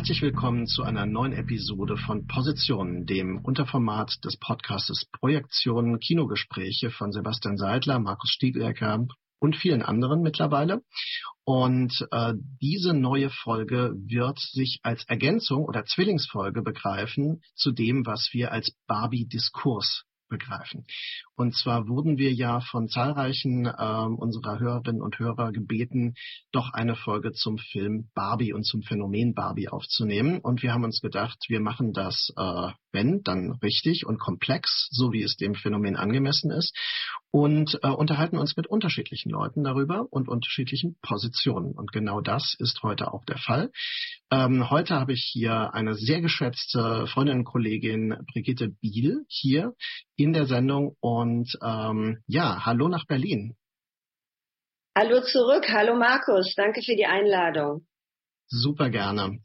Herzlich willkommen zu einer neuen Episode von Positionen, dem Unterformat des Podcastes Projektionen Kinogespräche von Sebastian Seidler, Markus Stieglecker und vielen anderen mittlerweile. Und äh, diese neue Folge wird sich als Ergänzung oder Zwillingsfolge begreifen zu dem, was wir als Barbie-Diskurs begreifen. Und zwar wurden wir ja von zahlreichen ähm, unserer Hörerinnen und Hörer gebeten, doch eine Folge zum Film Barbie und zum Phänomen Barbie aufzunehmen. Und wir haben uns gedacht, wir machen das, äh, wenn, dann richtig und komplex, so wie es dem Phänomen angemessen ist. Und äh, unterhalten uns mit unterschiedlichen Leuten darüber und unterschiedlichen Positionen. Und genau das ist heute auch der Fall. Ähm, heute habe ich hier eine sehr geschätzte Freundin und Kollegin Brigitte Biel hier in der Sendung und ähm, ja, hallo nach Berlin. Hallo zurück, hallo Markus, danke für die Einladung. Super gerne.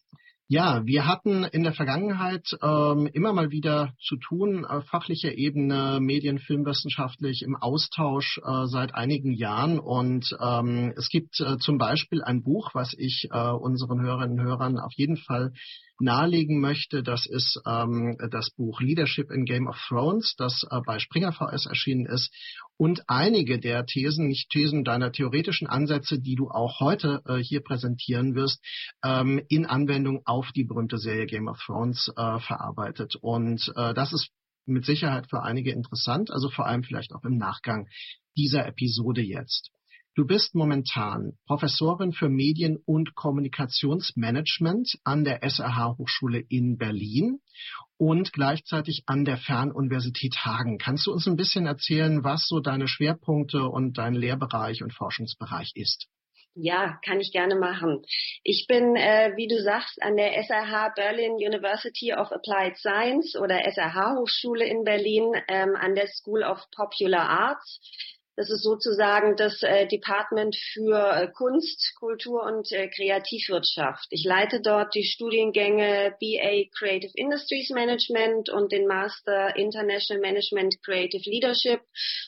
Ja, wir hatten in der Vergangenheit ähm, immer mal wieder zu tun, auf fachlicher Ebene, Medien, filmwissenschaftlich im Austausch äh, seit einigen Jahren. Und ähm, es gibt äh, zum Beispiel ein Buch, was ich äh, unseren Hörerinnen und Hörern auf jeden Fall nahelegen möchte. Das ist ähm, das Buch Leadership in Game of Thrones, das äh, bei Springer VS erschienen ist. Und einige der Thesen, nicht Thesen deiner theoretischen Ansätze, die du auch heute äh, hier präsentieren wirst, ähm, in Anwendung auf die berühmte Serie Game of Thrones äh, verarbeitet. Und äh, das ist mit Sicherheit für einige interessant, also vor allem vielleicht auch im Nachgang dieser Episode jetzt. Du bist momentan Professorin für Medien- und Kommunikationsmanagement an der SRH Hochschule in Berlin und gleichzeitig an der Fernuniversität Hagen. Kannst du uns ein bisschen erzählen, was so deine Schwerpunkte und dein Lehrbereich und Forschungsbereich ist? Ja, kann ich gerne machen. Ich bin, äh, wie du sagst, an der SRH Berlin University of Applied Science oder SRH Hochschule in Berlin ähm, an der School of Popular Arts das ist sozusagen das äh, Department für äh, Kunst, Kultur und äh, Kreativwirtschaft. Ich leite dort die Studiengänge BA Creative Industries Management und den Master International Management Creative Leadership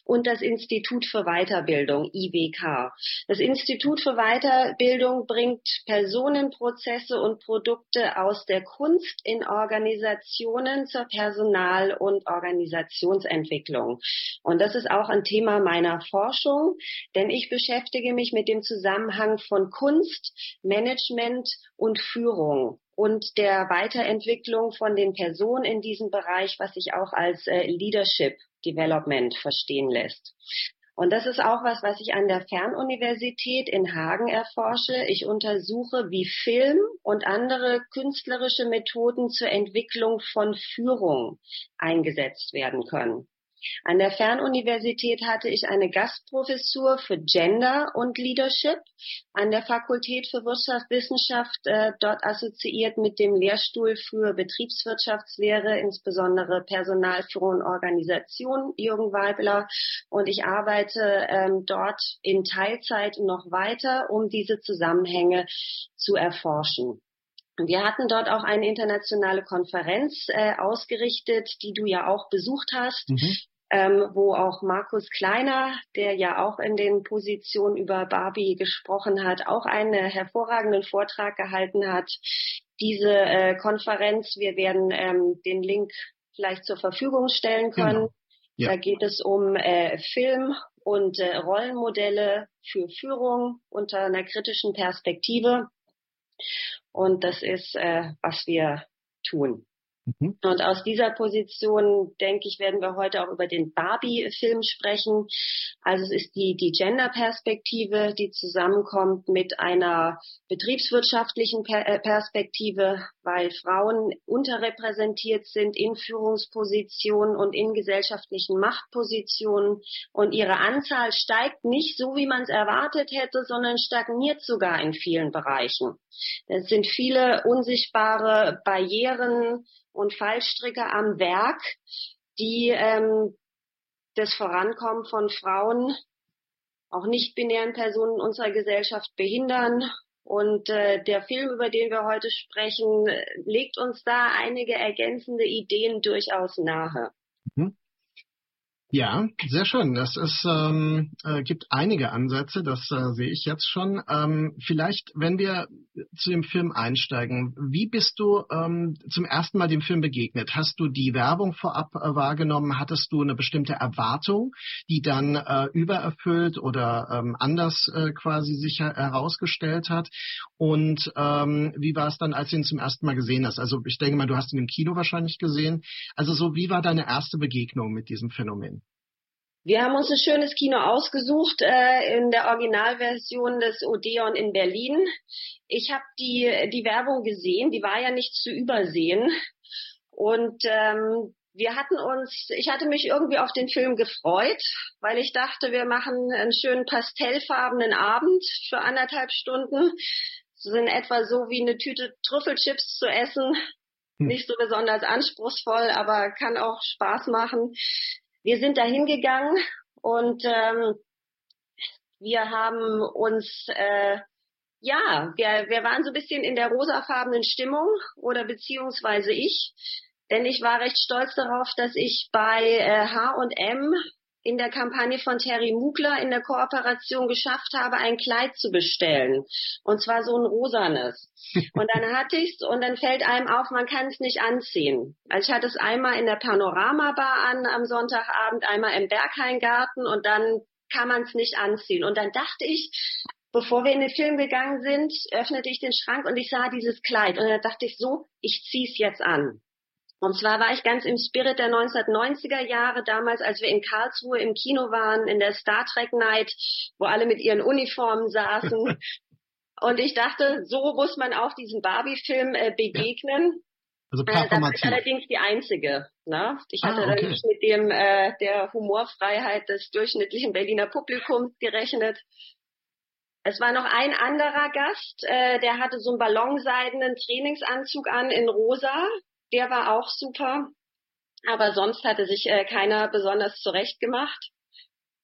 und das Institut für Weiterbildung IWK. Das Institut für Weiterbildung bringt Personen, Prozesse und Produkte aus der Kunst in Organisationen zur Personal- und Organisationsentwicklung. Und das ist auch ein Thema meiner Forschung, denn ich beschäftige mich mit dem Zusammenhang von Kunst, Management und Führung und der Weiterentwicklung von den Personen in diesem Bereich, was sich auch als äh, Leadership Development verstehen lässt. Und das ist auch was, was ich an der Fernuniversität in Hagen erforsche. Ich untersuche, wie Film und andere künstlerische Methoden zur Entwicklung von Führung eingesetzt werden können. An der Fernuniversität hatte ich eine Gastprofessur für Gender und Leadership an der Fakultät für Wirtschaftswissenschaft, äh, dort assoziiert mit dem Lehrstuhl für Betriebswirtschaftslehre, insbesondere Personalführung und Organisation, Jürgen Weibler. Und ich arbeite ähm, dort in Teilzeit noch weiter, um diese Zusammenhänge zu erforschen. Wir hatten dort auch eine internationale Konferenz äh, ausgerichtet, die du ja auch besucht hast. Mhm. Ähm, wo auch Markus Kleiner, der ja auch in den Positionen über Barbie gesprochen hat, auch einen hervorragenden Vortrag gehalten hat. Diese äh, Konferenz, wir werden ähm, den Link vielleicht zur Verfügung stellen können. Genau Ja. Da geht es um äh, Film und äh, Rollenmodelle für Führung unter einer kritischen Perspektive. Und das ist, äh, was wir tun. Mhm. Und aus dieser Position, denke ich, werden wir heute auch über den Barbie-Film sprechen. Also es ist die, die Gender-Perspektive, die zusammenkommt mit einer betriebswirtschaftlichen per Perspektive, weil Frauen unterrepräsentiert sind in Führungspositionen und in gesellschaftlichen Machtpositionen. Und ihre Anzahl steigt nicht so, wie man es erwartet hätte, sondern stagniert sogar in vielen Bereichen. Es sind viele unsichtbare Barrieren, und Fallstricke am Werk, die ähm, das Vorankommen von Frauen, auch nicht-binären Personen unserer Gesellschaft behindern. Und äh, der Film, über den wir heute sprechen, legt uns da einige ergänzende Ideen durchaus nahe. Mhm. Ja, sehr schön. Das ist, ähm, äh, gibt einige Ansätze, das äh, sehe ich jetzt schon. Ähm, vielleicht, wenn wir zu dem Film einsteigen, wie bist du ähm, zum ersten Mal dem Film begegnet? Hast du die Werbung vorab äh, wahrgenommen? Hattest du eine bestimmte Erwartung, die dann äh, übererfüllt oder ähm, anders äh, quasi sich herausgestellt hat? Und ähm, wie war es dann, als du ihn zum ersten Mal gesehen hast? Also ich denke mal, du hast ihn im Kino wahrscheinlich gesehen. Also so, wie war deine erste Begegnung mit diesem Phänomen? Wir haben uns ein schönes Kino ausgesucht äh, in der Originalversion des Odeon in Berlin. Ich habe die, die Werbung gesehen, die war ja nicht zu übersehen. Und ähm, wir hatten uns, ich hatte mich irgendwie auf den Film gefreut, weil ich dachte, wir machen einen schönen pastellfarbenen Abend für anderthalb Stunden. So in etwa so wie eine Tüte Trüffelchips zu essen. Hm. Nicht so besonders anspruchsvoll, aber kann auch Spaß machen wir sind da hingegangen und ähm, wir haben uns, äh, ja, wir, wir waren so ein bisschen in der rosafarbenen Stimmung oder beziehungsweise ich, denn ich war recht stolz darauf, dass ich bei äh, H&M in der Kampagne von Terry Mugler in der Kooperation geschafft habe, ein Kleid zu bestellen. Und zwar so ein rosanes. Und dann hatte ich's und dann fällt einem auf, man kann es nicht anziehen. Also ich hatte es einmal in der Panoramabar an am Sonntagabend, einmal im Bergheingarten und dann kann man es nicht anziehen. Und dann dachte ich, bevor wir in den Film gegangen sind, öffnete ich den Schrank und ich sah dieses Kleid. Und dann dachte ich so, ich zieh's jetzt an. Und zwar war ich ganz im Spirit der 1990er Jahre, damals, als wir in Karlsruhe im Kino waren, in der Star Trek Night, wo alle mit ihren Uniformen saßen. Und ich dachte, so muss man auch diesem Barbie-Film äh, begegnen. Also performativ. Äh, das ist allerdings die einzige. Ne? Ich hatte ah, okay. nicht mit dem äh, der Humorfreiheit des durchschnittlichen Berliner Publikums gerechnet. Es war noch ein anderer Gast, äh, der hatte so einen ballonseidenen Trainingsanzug an in rosa der war auch super. Aber sonst hatte sich äh, keiner besonders zurecht gemacht.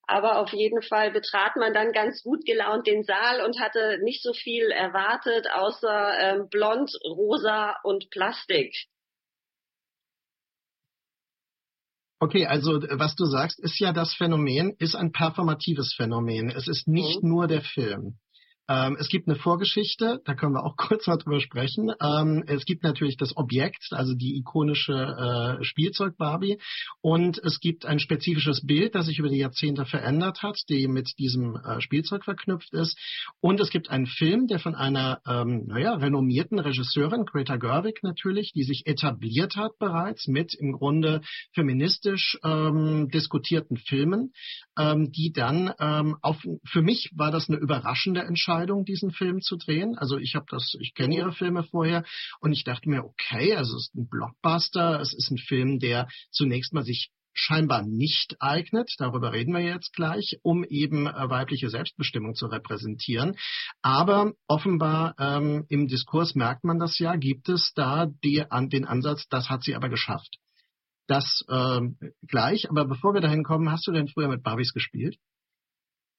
Aber auf jeden Fall betrat man dann ganz gut gelaunt den Saal und hatte nicht so viel erwartet, außer ähm, blond, rosa und Plastik. Okay, also was du sagst, ist ja das Phänomen, ist ein performatives Phänomen. Es ist nicht mhm. nur der Film. Ähm, es gibt eine Vorgeschichte, da können wir auch kurz mal drüber sprechen. Ähm, es gibt natürlich das Objekt, also die ikonische äh, Spielzeug Barbie. Und es gibt ein spezifisches Bild, das sich über die Jahrzehnte verändert hat, die mit diesem äh, Spielzeug verknüpft ist. Und es gibt einen Film, der von einer, ähm, naja, renommierten Regisseurin, Greta Gerwig natürlich, die sich etabliert hat bereits mit im Grunde feministisch ähm, diskutierten Filmen, ähm, die dann ähm, auf, für mich war das eine überraschende Entscheidung, Entscheidung, diesen Film zu drehen. Also ich habe das, ich kenne ihre Filme vorher und ich dachte mir, okay, also es ist ein Blockbuster, es ist ein Film, der zunächst mal sich scheinbar nicht eignet, darüber reden wir jetzt gleich, um eben äh, weibliche Selbstbestimmung zu repräsentieren. Aber offenbar ähm, im Diskurs merkt man das ja, gibt es da die, an, den Ansatz, das hat sie aber geschafft. Das äh, gleich, aber bevor wir dahin kommen, hast du denn früher mit Barbies gespielt?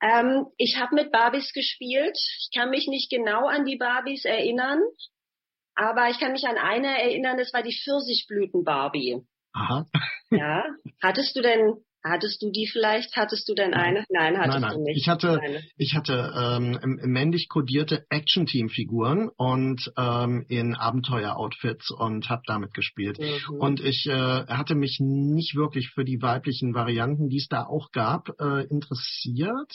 Ähm, ich habe mit Barbies gespielt. Ich kann mich nicht genau an die Barbies erinnern, aber ich kann mich an eine erinnern, das war die Pfirsichblüten-Barbie. Aha. ja. Hattest du denn, Hattest du die vielleicht? Hattest du denn eine? Nein, hattest nein, nein. du nicht. Ich hatte, ich hatte ähm, männlich kodierte Action-Team-Figuren und ähm, in Abenteuer-Outfits und habe damit gespielt. Mhm. Und ich äh, hatte mich nicht wirklich für die weiblichen Varianten, die es da auch gab, äh, interessiert.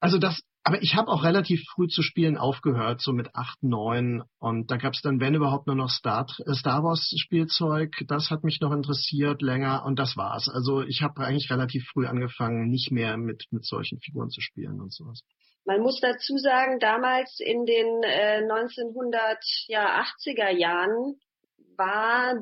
Also das aber ich habe auch relativ früh zu spielen aufgehört, so mit acht, neun. Und da gab es dann, wenn überhaupt, nur noch Star, äh, Star Wars Spielzeug. Das hat mich noch interessiert länger und das war's. Also ich habe eigentlich relativ früh angefangen, nicht mehr mit, mit solchen Figuren zu spielen und sowas. Man muss dazu sagen, damals in den äh, 1980er Jahren war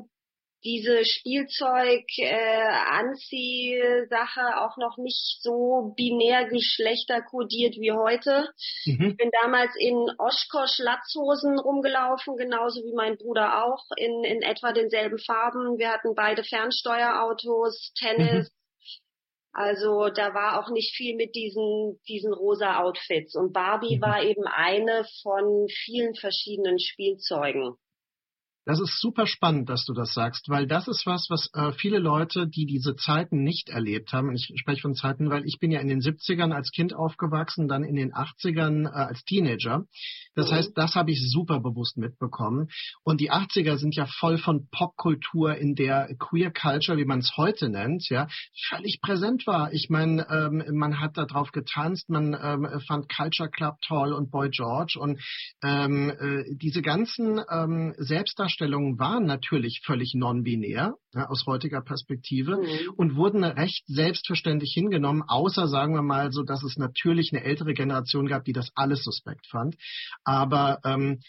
diese Spielzeug-Anzieh-Sache äh, auch noch nicht so binär geschlechterkodiert wie heute. Mhm. Ich bin damals in Oshkosh-Latzhosen rumgelaufen, genauso wie mein Bruder auch, in, in etwa denselben Farben. Wir hatten beide Fernsteuerautos, Tennis. Mhm. Also da war auch nicht viel mit diesen, diesen rosa Outfits. Und Barbie mhm. war eben eine von vielen verschiedenen Spielzeugen. Das ist super spannend, dass du das sagst, weil das ist was, was äh, viele Leute, die diese Zeiten nicht erlebt haben, und ich spreche von Zeiten, weil ich bin ja in den 70ern als Kind aufgewachsen, dann in den 80ern äh, als Teenager. Das mhm. heißt, das habe ich super bewusst mitbekommen. Und die 80er sind ja voll von Popkultur, in der Queer Culture, wie man es heute nennt, ja, völlig präsent war. Ich meine, ähm, man hat da drauf getanzt, man ähm, fand Culture Club toll und Boy George und ähm, äh, diese ganzen ähm, Selbstdarstellungen Darstellungen waren natürlich völlig non-binär ja, aus heutiger Perspektive mhm. und wurden recht selbstverständlich hingenommen, außer sagen wir mal so, dass es natürlich eine ältere Generation gab, die das alles suspekt fand. Aber ähm,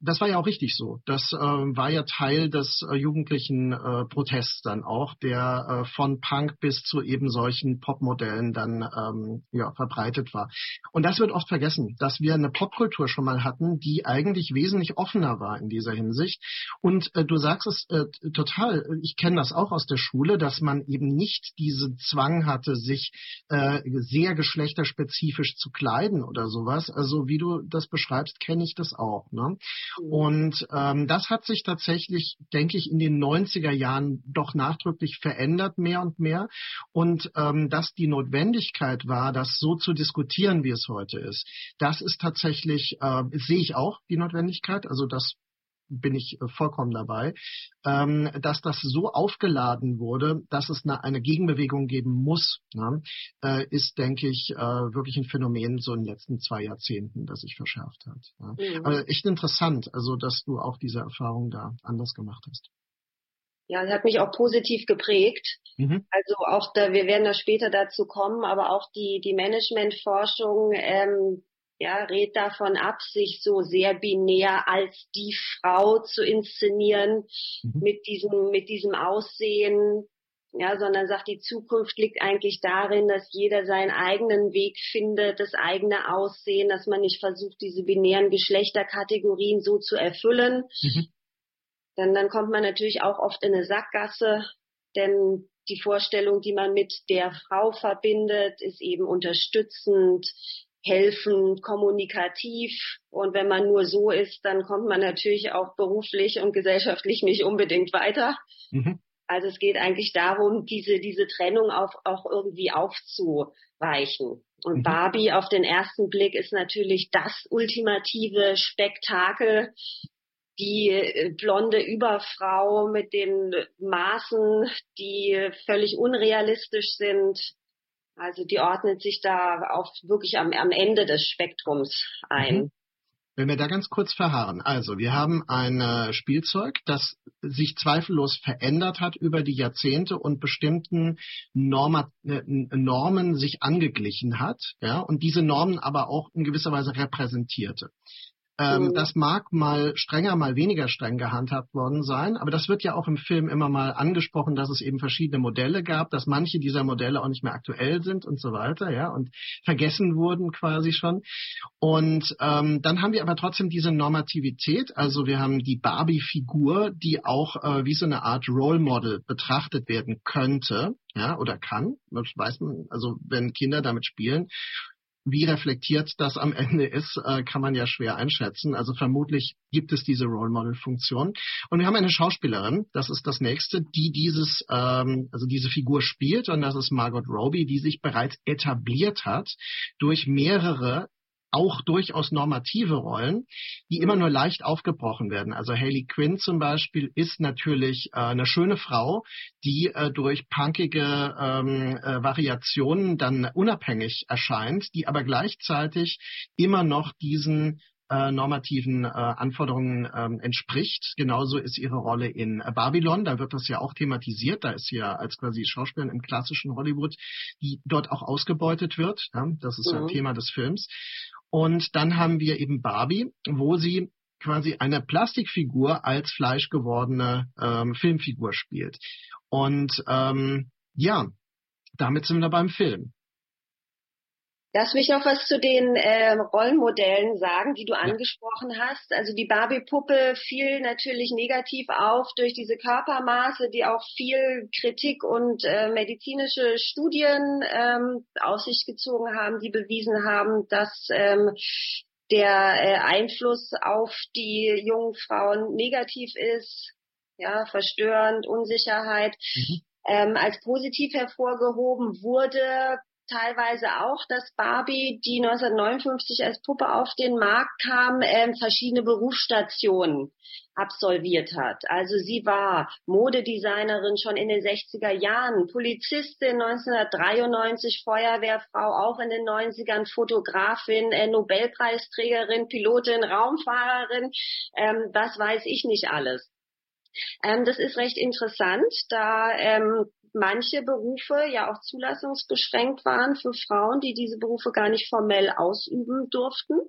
das war ja auch richtig so. Das äh, war ja Teil des äh, jugendlichen äh, Protests dann auch, der äh, von Punk bis zu eben solchen Popmodellen dann ähm, ja, verbreitet war. Und das wird oft vergessen, dass wir eine Popkultur schon mal hatten, die eigentlich wesentlich offener war in dieser Hinsicht. Und äh, du sagst es äh, total, ich kenne das auch aus der Schule, dass man eben nicht diesen Zwang hatte, sich sehr geschlechterspezifisch zu kleiden oder sowas. Also wie du das beschreibst, kenne ich das auch. Ne? Mhm. Und ähm, das hat sich tatsächlich, denke ich, in den 90er Jahren doch nachdrücklich verändert, mehr und mehr. Und ähm, dass die Notwendigkeit war, das so zu diskutieren, wie es heute ist, das ist tatsächlich, äh, sehe ich auch die Notwendigkeit. Also das bin ich äh, vollkommen dabei, ähm, dass das so aufgeladen wurde, dass es eine, eine Gegenbewegung geben muss, ne, äh, ist, denke ich, äh, wirklich ein Phänomen so in den letzten zwei Jahrzehnten, das sich verschärft hat. Ja. Mhm. Aber echt interessant, also dass du auch diese Erfahrung da anders gemacht hast. Ja, es hat mich auch positiv geprägt. Mhm. Also auch da, wir werden da später dazu kommen, aber auch die, die Managementforschung ähm, ja, rät davon ab, sich so sehr binär als die Frau zu inszenieren mhm. mit diesem, mit diesem Aussehen, ja, sondern sagt, die Zukunft liegt eigentlich darin, dass jeder seinen eigenen Weg findet, das eigene Aussehen, dass man nicht versucht, diese binären Geschlechterkategorien so zu erfüllen. Mhm. Denn dann kommt man natürlich auch oft in eine Sackgasse, denn die Vorstellung, die man mit der Frau verbindet, ist eben unterstützend, helfen, kommunikativ. Und wenn man nur so ist, dann kommt man natürlich auch beruflich und gesellschaftlich nicht unbedingt weiter. Mhm. Also es geht eigentlich darum, diese, diese Trennung auch, auch irgendwie aufzuweichen. Und mhm. Barbie auf den ersten Blick ist natürlich das ultimative Spektakel. Die äh, blonde Überfrau mit den Maßen, die völlig unrealistisch sind, also die ordnet sich da auch wirklich am, am Ende des Spektrums ein. Mhm. Wenn wir da ganz kurz verharren. Also, wir haben ein äh, Spielzeug, das sich zweifellos verändert hat über die Jahrzehnte und bestimmten Norma, äh, Normen sich angeglichen hat, ja, und diese Normen aber auch in gewisser Weise repräsentierte. Ähm, mhm. Das mag mal strenger, mal weniger streng gehandhabt worden sein, aber das wird ja auch im Film immer mal angesprochen, dass es eben verschiedene Modelle gab, dass manche dieser Modelle auch nicht mehr aktuell sind und so weiter, ja, und vergessen wurden quasi schon. Und ähm, dann haben wir aber trotzdem diese Normativität, also wir haben die Barbie-Figur, die auch äh, wie so eine Art Role Model betrachtet werden könnte, ja, oder kann, das weiß man, also wenn Kinder damit spielen. Wie reflektiert das am Ende ist, äh, kann man ja schwer einschätzen. Also vermutlich gibt es diese Role Model Funktion. Und wir haben eine Schauspielerin, das ist das nächste, die dieses, ähm, also diese Figur spielt, und das ist Margot Robbie, die sich bereits etabliert hat durch mehrere auch durchaus normative Rollen, die immer nur leicht aufgebrochen werden. Also Haley Quinn zum Beispiel ist natürlich äh, eine schöne Frau, die äh, durch punkige ähm, äh, Variationen dann unabhängig erscheint, die aber gleichzeitig immer noch diesen äh, normativen äh, Anforderungen ähm, entspricht. Genauso ist ihre Rolle in Babylon, da wird das ja auch thematisiert, da ist sie ja als quasi Schauspielerin im klassischen Hollywood, die dort auch ausgebeutet wird. Ja? Das ist mhm. ja Thema des Films. Und dann haben wir eben Barbie, wo sie quasi eine Plastikfigur als fleischgewordene ähm, Filmfigur spielt. Und ähm, ja, damit sind wir beim Film. Lass mich noch was zu den äh, Rollenmodellen sagen, die du ja. angesprochen hast. Also die Barbie-Puppe fiel natürlich negativ auf durch diese Körpermaße, die auch viel Kritik und äh, medizinische Studien ähm, aus sich gezogen haben, die bewiesen haben, dass ähm, der äh, Einfluss auf die jungen Frauen negativ ist, ja, verstörend, Unsicherheit. Mhm. Ähm, als positiv hervorgehoben wurde teilweise auch, dass Barbie, die 1959 als Puppe auf den Markt kam, äh, verschiedene Berufsstationen absolviert hat. Also sie war Modedesignerin schon in den 60er Jahren, Polizistin 1993, Feuerwehrfrau auch in den 90ern, Fotografin, äh, Nobelpreisträgerin, Pilotin, Raumfahrerin, ähm, das weiß ich nicht alles. Ähm, das ist recht interessant, da ähm, manche Berufe ja auch zulassungsbeschränkt waren für Frauen, die diese Berufe gar nicht formell ausüben durften.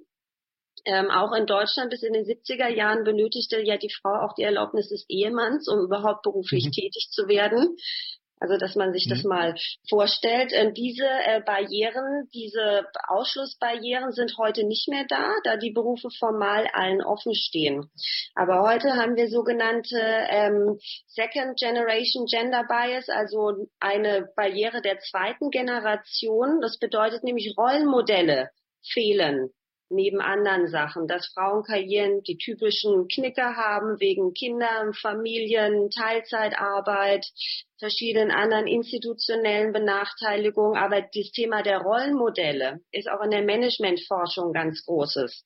Ähm, auch in Deutschland bis in den 70er Jahren benötigte ja die Frau auch die Erlaubnis des Ehemanns, um überhaupt beruflich mhm. tätig zu werden. Also dass man sich mhm. das mal vorstellt. Äh, diese äh, Barrieren, diese Ausschlussbarrieren sind heute nicht mehr da, da die Berufe formal allen offen stehen. Aber heute haben wir sogenannte ähm, Second Generation Gender Bias, also eine Barriere der zweiten Generation. Das bedeutet nämlich Rollenmodelle fehlen neben anderen Sachen, dass Frauenkarrieren die typischen Knicker haben wegen Kindern, Familien, Teilzeitarbeit, verschiedenen anderen institutionellen Benachteiligungen. Aber das Thema der Rollenmodelle ist auch in der Managementforschung ganz großes.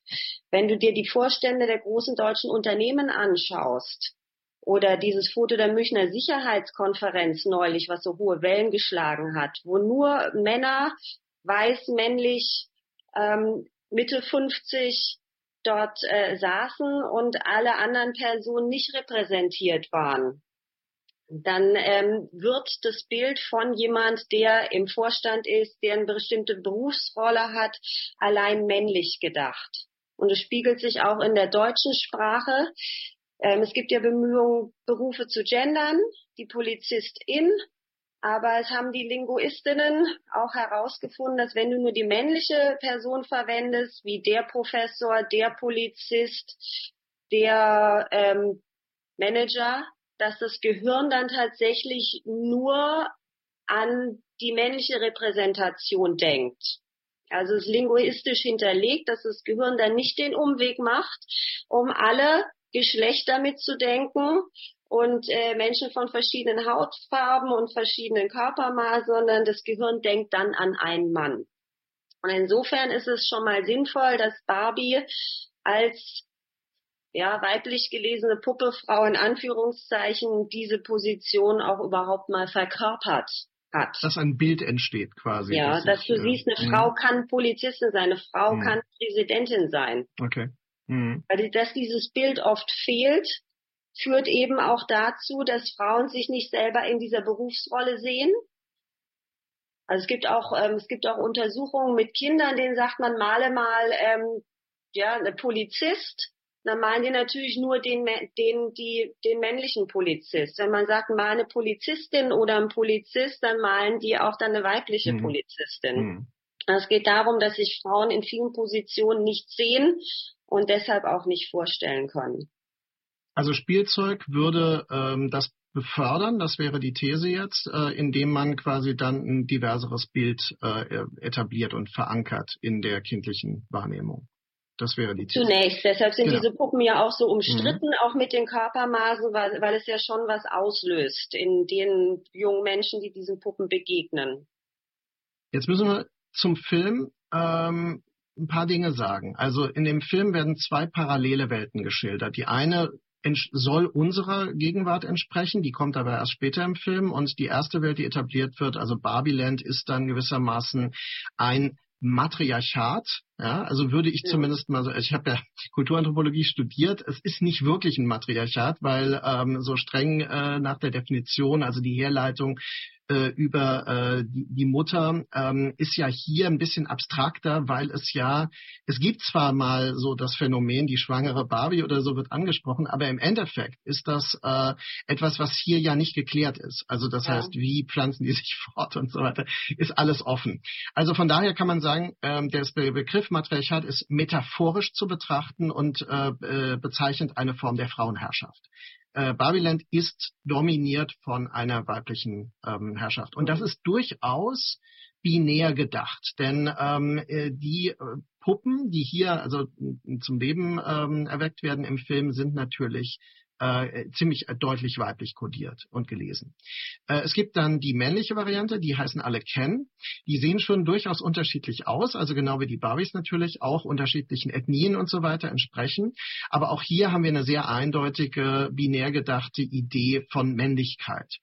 Wenn du dir die Vorstände der großen deutschen Unternehmen anschaust, oder dieses Foto der Münchner Sicherheitskonferenz neulich, was so hohe Wellen geschlagen hat, wo nur Männer weiß, männlich, ähm, Mitte 50 dort äh, saßen und alle anderen Personen nicht repräsentiert waren. Dann ähm, wird das Bild von jemand, der im Vorstand ist, der eine bestimmte Berufsrolle hat, allein männlich gedacht. Und es spiegelt sich auch in der deutschen Sprache. Ähm, es gibt ja Bemühungen, Berufe zu gendern. Die Polizistin aber es haben die Linguistinnen auch herausgefunden, dass wenn du nur die männliche Person verwendest, wie der Professor, der Polizist, der ähm, Manager, dass das Gehirn dann tatsächlich nur an die männliche Repräsentation denkt. Also es ist linguistisch hinterlegt, dass das Gehirn dann nicht den Umweg macht, um alle Geschlechter mitzudenken, und äh, Menschen von verschiedenen Hautfarben und verschiedenen Körpermaßen, sondern das Gehirn denkt dann an einen Mann. Und insofern ist es schon mal sinnvoll, dass Barbie als ja, weiblich gelesene Puppefrau in Anführungszeichen diese Position auch überhaupt mal verkörpert hat. Dass ein Bild entsteht quasi. Ja, dass, dass ich, du äh, siehst, eine mh. Frau kann Polizistin sein, eine Frau mh. kann Präsidentin sein. Okay. Mh. Weil dass dieses Bild oft fehlt, führt eben auch dazu, dass Frauen sich nicht selber in dieser Berufsrolle sehen. Also es gibt auch ähm, es gibt auch Untersuchungen mit Kindern, denen sagt man male mal ähm, ja eine Polizist, dann meinen die natürlich nur den den die den männlichen Polizist. Wenn man sagt mal eine Polizistin oder ein Polizist, dann malen die auch dann eine weibliche mhm. Polizistin. Mhm. Es geht darum, dass sich Frauen in vielen Positionen nicht sehen und deshalb auch nicht vorstellen können. Also Spielzeug würde ähm, das befördern, das wäre die These jetzt, äh, indem man quasi dann ein diverseres Bild äh, etabliert und verankert in der kindlichen Wahrnehmung. Das wäre die These. Zunächst, deshalb sind genau. diese Puppen ja auch so umstritten, mhm. auch mit den Körpermaßen, weil, weil es ja schon was auslöst in den jungen Menschen, die diesen Puppen begegnen. Jetzt müssen wir zum Film ähm, ein paar Dinge sagen. Also in dem Film werden zwei parallele Welten geschildert. Die eine soll unserer Gegenwart entsprechen, die kommt aber erst später im Film und die erste Welt, die etabliert wird, also Barbiland, ist dann gewissermaßen ein Matriarchat, ja, also würde ich ja. zumindest mal so, ich habe ja Kulturanthropologie studiert, es ist nicht wirklich ein Matriarchat, weil ähm, so streng äh, nach der Definition, also die Herleitung äh, über äh, die, die Mutter ähm, ist ja hier ein bisschen abstrakter, weil es ja, es gibt zwar mal so das Phänomen, die schwangere Barbie oder so wird angesprochen, aber im Endeffekt ist das äh, etwas, was hier ja nicht geklärt ist. Also das ja. heißt, wie pflanzen die sich fort und so weiter, ist alles offen. Also von daher kann man sagen, ähm, der Begriff Matriarchat ist metaphorisch zu betrachten und äh, äh, bezeichnet eine Form der Frauenherrschaft äh, Babyland ist dominiert von einer weiblichen ähm, Herrschaft. Und das ist durchaus binär gedacht, denn ähm, äh, die äh, Puppen, die hier also zum Leben ähm, erweckt werden im Film, sind natürlich äh, ziemlich deutlich weiblich kodiert und gelesen. Äh, es gibt dann die männliche Variante, die heißen alle Ken. Die sehen schon durchaus unterschiedlich aus, also genau wie die Barbies natürlich auch unterschiedlichen Ethnien und so weiter entsprechen. Aber auch hier haben wir eine sehr eindeutige, binär gedachte Idee von Männlichkeit.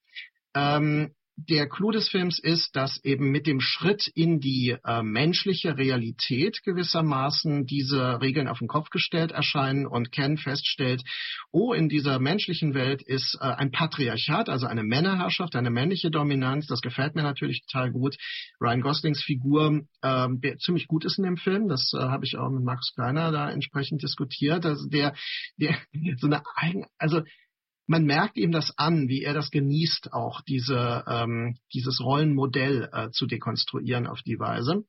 Ähm, der Clou des Films ist, dass eben mit dem Schritt in die äh, menschliche Realität gewissermaßen diese Regeln auf den Kopf gestellt erscheinen und Ken feststellt, oh, in dieser menschlichen Welt ist äh, ein Patriarchat, also eine Männerherrschaft, eine männliche Dominanz. Das gefällt mir natürlich total gut. Ryan Goslings Figur, äh, der ziemlich gut ist in dem Film, das äh, habe ich auch mit Max Kleiner da entsprechend diskutiert. Also der, der so eine eigen, also man merkt ihm das an, wie er das genießt, auch diese, ähm, dieses Rollenmodell äh, zu dekonstruieren auf die Weise.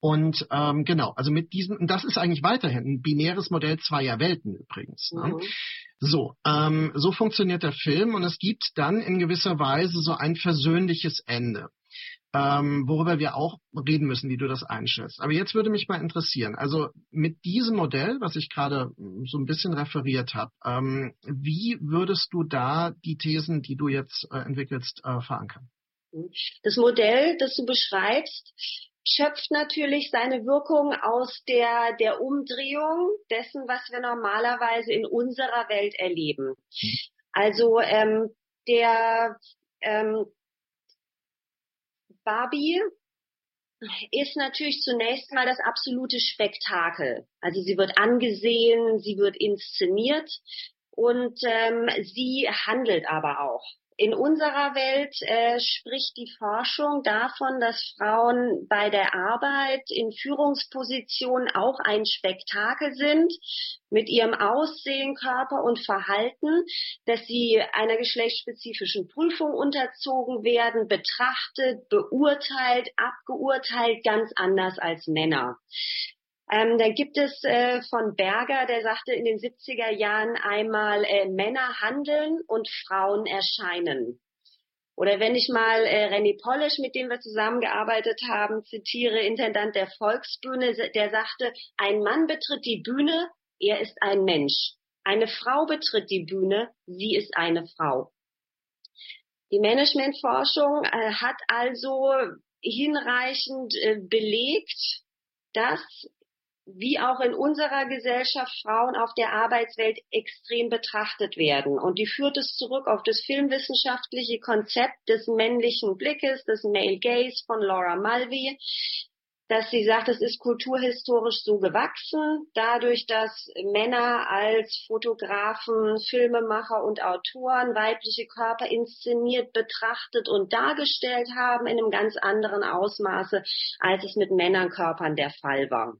Und ähm, genau, also mit diesem, und das ist eigentlich weiterhin ein binäres Modell zweier Welten übrigens. Ne? Mhm. So, ähm, so funktioniert der Film und es gibt dann in gewisser Weise so ein versöhnliches Ende ähm, worüber wir auch reden müssen, wie du das einschätzt. Aber jetzt würde mich mal interessieren, also mit diesem Modell, was ich gerade hm, so ein bisschen referiert habe, ähm, wie würdest du da die Thesen, die du jetzt äh, entwickelst, äh, verankern? Das Modell, das du beschreibst, schöpft natürlich seine Wirkung aus der, der Umdrehung dessen, was wir normalerweise in unserer Welt erleben. Hm. Also ähm, der ähm, Barbie ist natürlich zunächst mal das absolute Spektakel. Also sie wird angesehen, sie wird inszeniert und ähm, sie handelt aber auch. In unserer Welt äh, spricht die Forschung davon, dass Frauen bei der Arbeit in Führungspositionen auch ein Spektakel sind mit ihrem Aussehen, Körper und Verhalten, dass sie einer geschlechtsspezifischen Prüfung unterzogen werden, betrachtet, beurteilt, abgeurteilt, ganz anders als Männer. Ähm, da gibt es äh, von Berger, der sagte in den 70er Jahren einmal, äh, Männer handeln und Frauen erscheinen. Oder wenn ich mal äh, René Polish, mit dem wir zusammengearbeitet haben, zitiere, Intendant der Volksbühne, der sagte, ein Mann betritt die Bühne, er ist ein Mensch. Eine Frau betritt die Bühne, sie ist eine Frau. Die Managementforschung äh, hat also hinreichend äh, belegt, dass wie auch in unserer Gesellschaft Frauen auf der Arbeitswelt extrem betrachtet werden. Und die führt es zurück auf das filmwissenschaftliche Konzept des männlichen Blickes, des Male Gaze von Laura Mulvey, dass sie sagt, es ist kulturhistorisch so gewachsen, dadurch, dass Männer als Fotografen, Filmemacher und Autoren weibliche Körper inszeniert, betrachtet und dargestellt haben in einem ganz anderen Ausmaße, als es mit Männerkörpern der Fall war.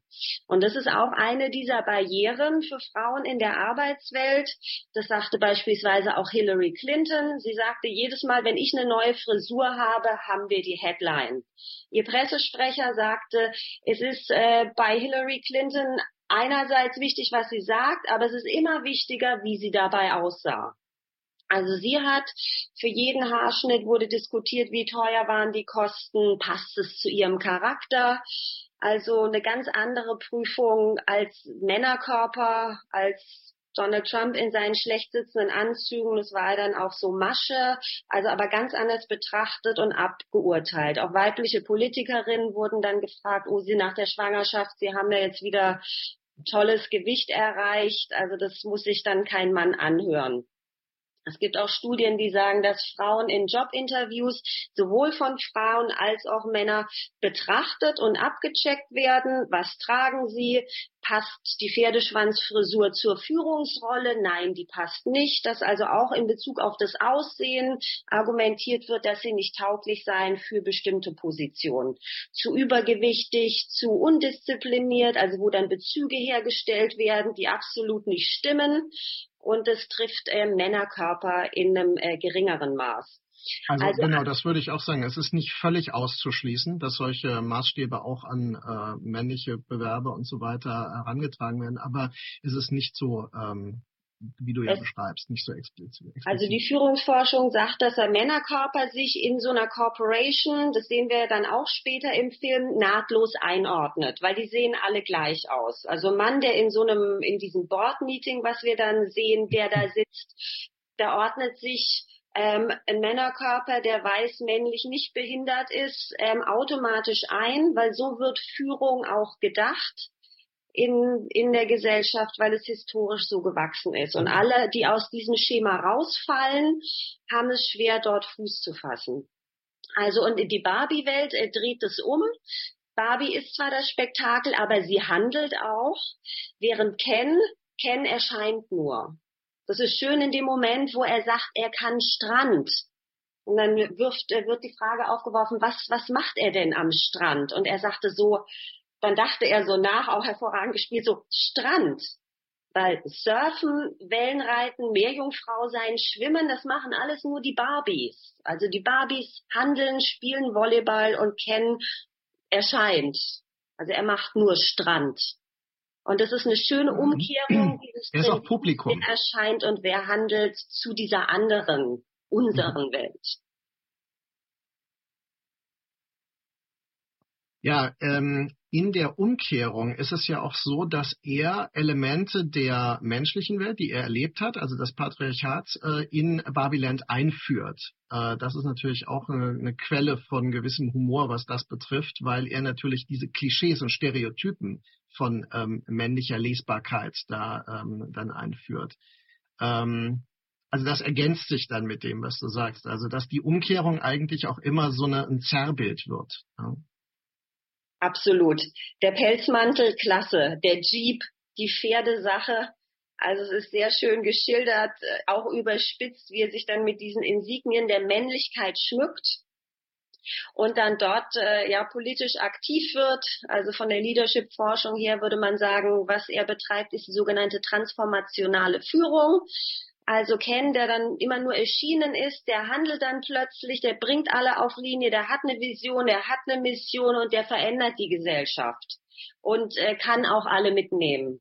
Und das ist auch eine dieser Barrieren für Frauen in der Arbeitswelt. Das sagte beispielsweise auch Hillary Clinton. Sie sagte, jedes Mal, wenn ich eine neue Frisur habe, haben wir die Headline. Ihr Pressesprecher sagte, es ist äh, bei Hillary Clinton einerseits wichtig, was sie sagt, aber es ist immer wichtiger, wie sie dabei aussah. Also sie hat für jeden Haarschnitt wurde diskutiert, wie teuer waren die Kosten, passt es zu ihrem Charakter. Also eine ganz andere Prüfung als Männerkörper, als Donald Trump in seinen schlecht sitzenden Anzügen, das war dann auch so Masche, also aber ganz anders betrachtet und abgeurteilt. Auch weibliche Politikerinnen wurden dann gefragt, oh, sie nach der Schwangerschaft, sie haben ja jetzt wieder tolles Gewicht erreicht, also das muss sich dann kein Mann anhören. Es gibt auch Studien, die sagen, dass Frauen in Jobinterviews sowohl von Frauen als auch Männer betrachtet und abgecheckt werden. Was tragen sie? Passt die Pferdeschwanzfrisur zur Führungsrolle? Nein, die passt nicht. Dass also auch in Bezug auf das Aussehen argumentiert wird, dass sie nicht tauglich seien für bestimmte Positionen. Zu übergewichtig, zu undiszipliniert, also wo dann Bezüge hergestellt werden, die absolut nicht stimmen und es trifft äh, Männerkörper in einem äh, geringeren Maß. Also, also, genau, das würde ich auch sagen. Es ist nicht völlig auszuschließen, dass solche Maßstäbe auch an äh, männliche Bewerber und so weiter herangetragen werden, aber es ist nicht so ähm, wie du ja es, beschreibst, nicht so explizit. Also die Führungsforschung sagt, dass der Männerkörper sich in so einer Corporation, das sehen wir dann auch später im Film, nahtlos einordnet, weil die sehen alle gleich aus. Also ein Mann, der in so einem, in diesem Board-Meeting, was wir dann sehen, der da sitzt, der ordnet sich ähm, ein Männerkörper, der weiß männlich nicht behindert ist, ähm, automatisch ein, weil so wird Führung auch gedacht in, in der Gesellschaft, weil es historisch so gewachsen ist. Und alle, die aus diesem Schema rausfallen, haben es schwer, dort Fuß zu fassen. Also und in die Barbie-Welt äh, dreht es um. Barbie ist zwar das Spektakel, aber sie handelt auch, während Ken, Ken erscheint nur. Das ist schön in dem Moment, wo er sagt, er kann Strand. Und dann wirft, äh, wird die Frage aufgeworfen, was, was macht er denn am Strand? Und er sagte so, dann dachte er so nach, auch hervorragend gespielt, so Strand. Weil Surfen, Wellenreiten, Meerjungfrau sein, Schwimmen, das machen alles nur die Barbies. Also die Barbies handeln, spielen Volleyball und Ken erscheint. Also er macht nur Strand. Und das ist eine schöne mhm. Umkehrung, dieses er ist auch Publikum. Wer erscheint und wer handelt zu dieser anderen, unseren mhm. Welt. Ja, ähm, in der Umkehrung ist es ja auch so, dass er Elemente der menschlichen Welt, die er erlebt hat, also das Patriarchat, äh, in Babyland einführt. Äh, das ist natürlich auch eine, eine, Quelle von gewissem Humor, was das betrifft, weil er natürlich diese Klischees und Stereotypen von ähm, männlicher Lesbarkeit da ähm, dann einführt. Ähm, also das ergänzt sich dann mit dem, was du sagst. Also dass die Umkehrung eigentlich auch immer so eine, ein Zerrbild wird. Ja. Absolut. Der Pelzmantel, klasse. Der Jeep, die Pferdesache. Also es ist sehr schön geschildert, äh, auch überspitzt, wie er sich dann mit diesen Insignien der Männlichkeit schmückt und dann dort äh, ja politisch aktiv wird. Also von der Leadership-Forschung her würde man sagen, was er betreibt, ist die sogenannte transformationale Führung. Also Ken, der dann immer nur erschienen ist, der handelt dann plötzlich, der bringt alle auf Linie, der hat eine Vision, der hat eine Mission und der verändert die Gesellschaft und äh, kann auch alle mitnehmen.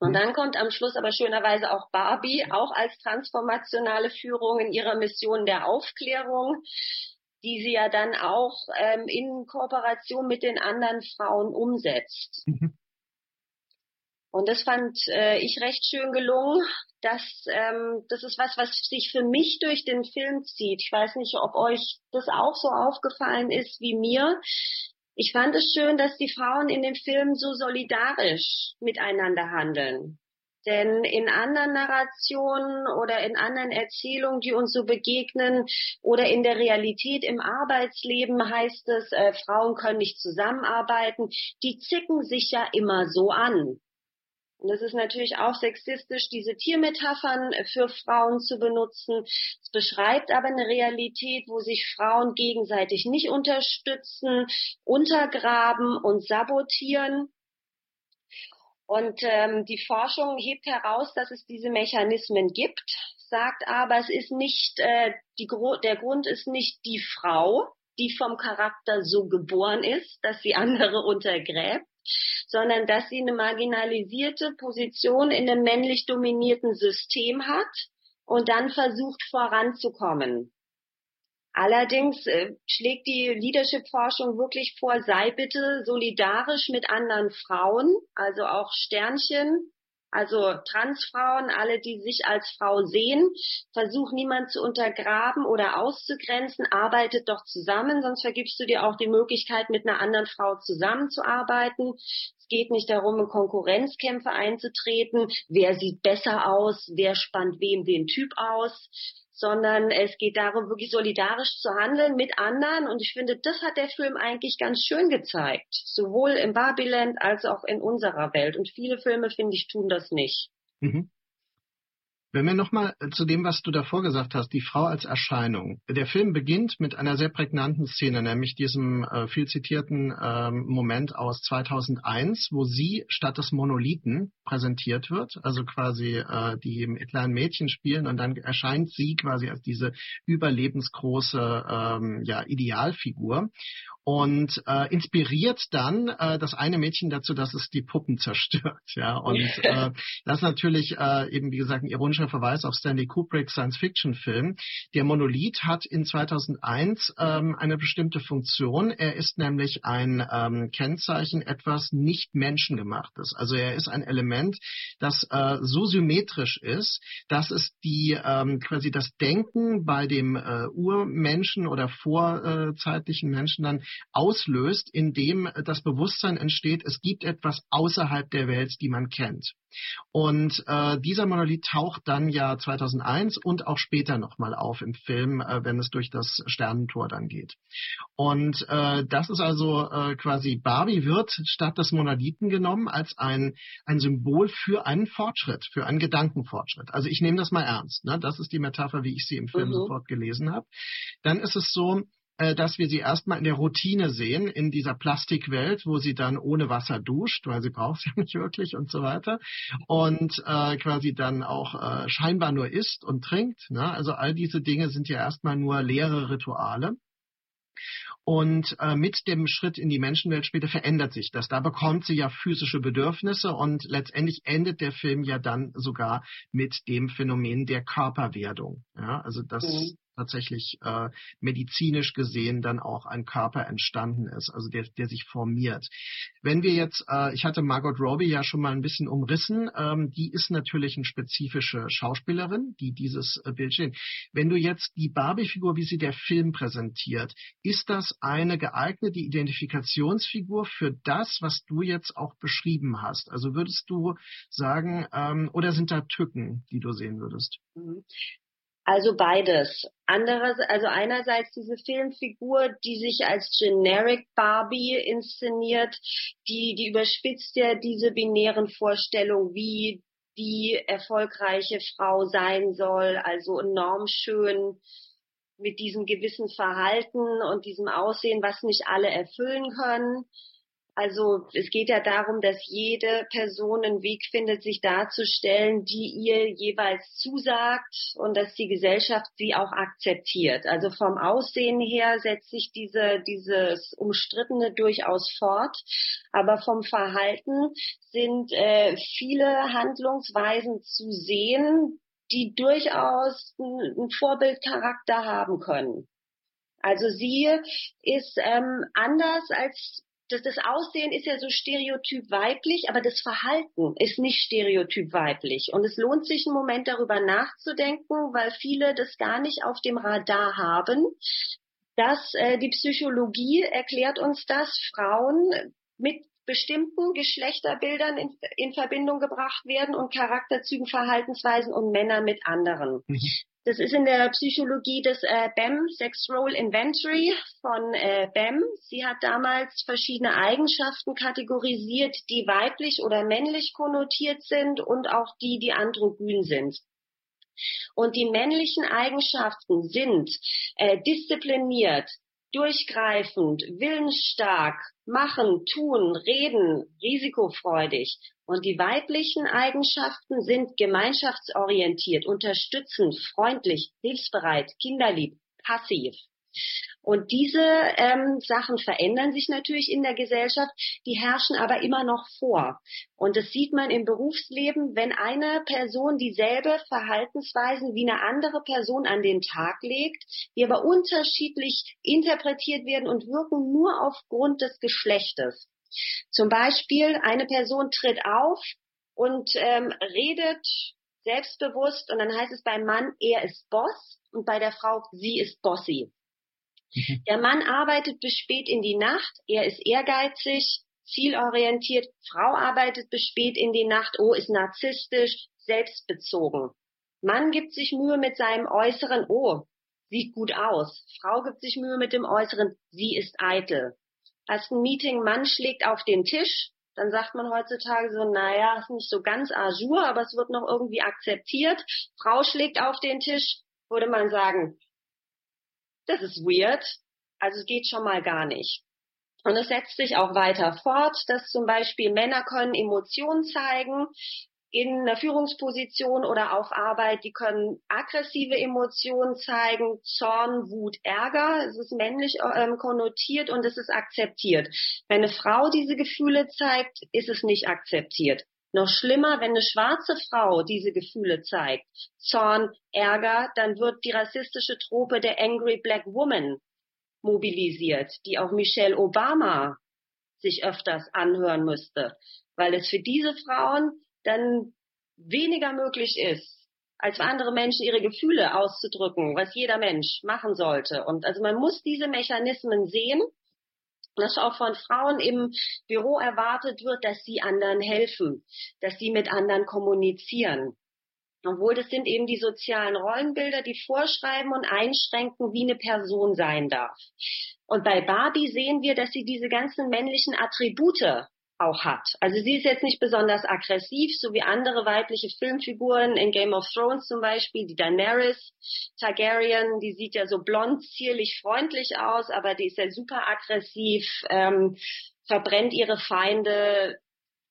Und dann kommt am Schluss aber schönerweise auch Barbie, auch als transformationale Führung in ihrer Mission der Aufklärung, die sie ja dann auch ähm, in Kooperation mit den anderen Frauen umsetzt. Mhm. Und das fand äh, ich recht schön gelungen. Das, ähm, das ist was, was sich für mich durch den Film zieht. Ich weiß nicht, ob euch das auch so aufgefallen ist wie mir. Ich fand es schön, dass die Frauen in dem Film so solidarisch miteinander handeln. Denn in anderen Narrationen oder in anderen Erzählungen, die uns so begegnen oder in der Realität im Arbeitsleben heißt es, äh, Frauen können nicht zusammenarbeiten. Die zicken sich ja immer so an. Und es ist natürlich auch sexistisch, diese Tiermetaphern für Frauen zu benutzen. Es beschreibt aber eine Realität, wo sich Frauen gegenseitig nicht unterstützen, untergraben und sabotieren. Und ähm, die Forschung hebt heraus, dass es diese Mechanismen gibt, sagt aber, es ist nicht äh, die, der Grund ist nicht die Frau, die vom Charakter so geboren ist, dass sie andere untergräbt, sondern dass sie eine marginalisierte Position in einem männlich dominierten System hat, und dann versucht voranzukommen. Allerdings äh, schlägt die Leadership-Forschung wirklich vor, sei bitte solidarisch mit anderen Frauen, also auch Sternchen, also Transfrauen, alle, die sich als Frau sehen. Versuch niemand zu untergraben oder auszugrenzen, arbeitet doch zusammen, sonst vergibst du dir auch die Möglichkeit, mit einer anderen Frau zusammenzuarbeiten. Es geht nicht darum, in Konkurrenzkämpfe einzutreten. Wer sieht besser aus? Wer spannt wem den Typ aus? Sondern es geht darum, wirklich solidarisch zu handeln mit anderen. Und ich finde, das hat der Film eigentlich ganz schön gezeigt, sowohl im Barbieland als auch in unserer Welt. Und viele Filme, finde ich, tun das nicht. Mhm. Wenn wir nochmal zu dem, was du davor gesagt hast, die Frau als Erscheinung. Der Film beginnt mit einer sehr prägnanten Szene, nämlich diesem äh, viel zitierten äh, Moment aus 2001, wo sie statt des Monolithen präsentiert wird, also quasi äh, die kleinen Mädchen spielen und dann erscheint sie quasi als diese überlebensgroße ähm, ja, Idealfigur und äh, inspiriert dann äh, das eine Mädchen dazu, dass es die Puppen zerstört. Ja, und äh, das ist natürlich äh, eben wie gesagt ein ironischer Verweis auf Stanley Kubricks Science-Fiction-Film. Der Monolith hat in 2001 ähm, eine bestimmte Funktion. Er ist nämlich ein ähm, Kennzeichen etwas nicht menschengemachtes. Also er ist ein Element, das äh, so symmetrisch ist, dass es die ähm, quasi das Denken bei dem äh, Urmenschen oder vorzeitlichen Menschen dann auslöst, indem das Bewusstsein entsteht, es gibt etwas außerhalb der Welt, die man kennt. Und äh, dieser Monolith taucht dann ja 2001 und auch später nochmal auf im Film, äh, wenn es durch das Sternentor dann geht. Und äh, das ist also äh, quasi Barbie wird statt des Monolithen genommen als ein, ein Symbol für einen Fortschritt, für einen Gedankenfortschritt. Also ich nehme das mal ernst. Ne? Das ist die Metapher, wie ich sie im Film mhm. sofort gelesen habe. Dann ist es so, äh, dass wir sie erstmal in der Routine sehen, in dieser Plastikwelt, wo sie dann ohne Wasser duscht, weil sie braucht es ja nicht wirklich und so weiter. Und äh, quasi dann auch äh, scheinbar nur isst und trinkt. Ne? Also all diese Dinge sind ja erstmal nur leere Rituale. Und äh, mit dem Schritt in die Menschenwelt später verändert sich das. Da bekommt sie ja physische Bedürfnisse und letztendlich endet der Film ja dann sogar mit dem Phänomen der Körperwerdung. Ja, also das mhm tatsächlich äh, medizinisch gesehen dann auch ein Körper entstanden ist, also der, der sich formiert. Wenn wir jetzt, äh, ich hatte Margot Robbie ja schon mal ein bisschen umrissen, ähm, die ist natürlich eine spezifische Schauspielerin, die dieses äh, Bild steht. Wenn du jetzt die Barbie-Figur, wie sie der Film präsentiert, ist das eine geeignete Identifikationsfigur für das, was du jetzt auch beschrieben hast? Also würdest du sagen, ähm, oder sind da Tücken, die du sehen würdest? Also beides. Anderes, also einerseits diese Filmfigur, die sich als Generic Barbie inszeniert, die, die überspitzt ja diese binären Vorstellungen, wie die erfolgreiche Frau sein soll, also enorm schön mit diesem gewissen Verhalten und diesem Aussehen, was nicht alle erfüllen können. Also es geht ja darum, dass jede Person einen Weg findet, sich darzustellen, die ihr jeweils zusagt und dass die Gesellschaft sie auch akzeptiert. Also vom Aussehen her setzt sich diese, dieses Umstrittene durchaus fort, aber vom Verhalten sind äh, viele Handlungsweisen zu sehen, die durchaus einen Vorbildcharakter haben können. Also sie ist ähm, anders als das, das Aussehen ist ja so stereotyp weiblich, aber das Verhalten ist nicht stereotyp weiblich. Und es lohnt sich einen Moment darüber nachzudenken, weil viele das gar nicht auf dem Radar haben. Dass äh, die Psychologie erklärt uns, dass Frauen mit bestimmten Geschlechterbildern in, in Verbindung gebracht werden und Charakterzügen, Verhaltensweisen und Männer mit anderen. Mhm. Das ist in der Psychologie des äh, BEM, Sex Role Inventory von äh, BEM. Sie hat damals verschiedene Eigenschaften kategorisiert, die weiblich oder männlich konnotiert sind und auch die, die androgyn sind. Und die männlichen Eigenschaften sind äh, diszipliniert, durchgreifend, willensstark, machen, tun, reden, risikofreudig. Und die weiblichen Eigenschaften sind gemeinschaftsorientiert, unterstützend, freundlich, hilfsbereit, kinderlieb, passiv, Und diese ähm, Sachen verändern sich natürlich in der Gesellschaft, die herrschen aber immer noch vor. Und das sieht man im Berufsleben, wenn eine Person dieselbe Verhaltensweisen wie eine andere Person an den Tag legt, die aber unterschiedlich interpretiert werden und wirken nur aufgrund des Geschlechtes. Zum Beispiel eine Person tritt auf und ähm, redet selbstbewusst und dann heißt es beim Mann, er ist Boss und bei der Frau, sie ist Bossy. Mhm. Der Mann arbeitet bis spät in die Nacht, er ist ehrgeizig, zielorientiert, Frau arbeitet bis spät in die Nacht, oh, ist narzisstisch, selbstbezogen. Mann gibt sich Mühe mit seinem Äußeren, oh, sieht gut aus. Frau gibt sich Mühe mit dem Äußeren, sie ist eitel. Hast ein Meeting, Mann schlägt auf den Tisch, dann sagt man heutzutage so, naja, ist nicht so ganz azur, aber es wird noch irgendwie akzeptiert. Frau schlägt auf den Tisch, würde man sagen, das ist weird. Also es geht schon mal gar nicht. Und es setzt sich auch weiter fort, dass zum Beispiel Männer können Emotionen zeigen in einer Führungsposition oder auf Arbeit. Die können aggressive Emotionen zeigen, Zorn, Wut, Ärger. Es ist männlich ähm, konnotiert und es ist akzeptiert. Wenn eine Frau diese Gefühle zeigt, ist es nicht akzeptiert. Noch schlimmer, wenn eine schwarze Frau diese Gefühle zeigt, Zorn, Ärger, dann wird die rassistische Trope der Angry Black Woman mobilisiert, die auch Michelle Obama sich öfters anhören müsste, weil es für diese Frauen dann weniger möglich ist, als für andere Menschen ihre Gefühle auszudrücken, was jeder Mensch machen sollte. Und also man muss diese Mechanismen sehen dass auch von Frauen im Büro erwartet wird, dass sie anderen helfen, dass sie mit anderen kommunizieren. Obwohl das sind eben die sozialen Rollenbilder, die vorschreiben und einschränken, wie eine Person sein darf. Und bei Barbie sehen wir, dass sie diese ganzen männlichen Attribute auch hat. Also sie ist jetzt nicht besonders aggressiv, so wie andere weibliche Filmfiguren in Game of Thrones zum Beispiel, die Daenerys Targaryen, die sieht ja so blond, zierlich, freundlich aus, aber die ist ja super aggressiv, ähm, verbrennt ihre Feinde,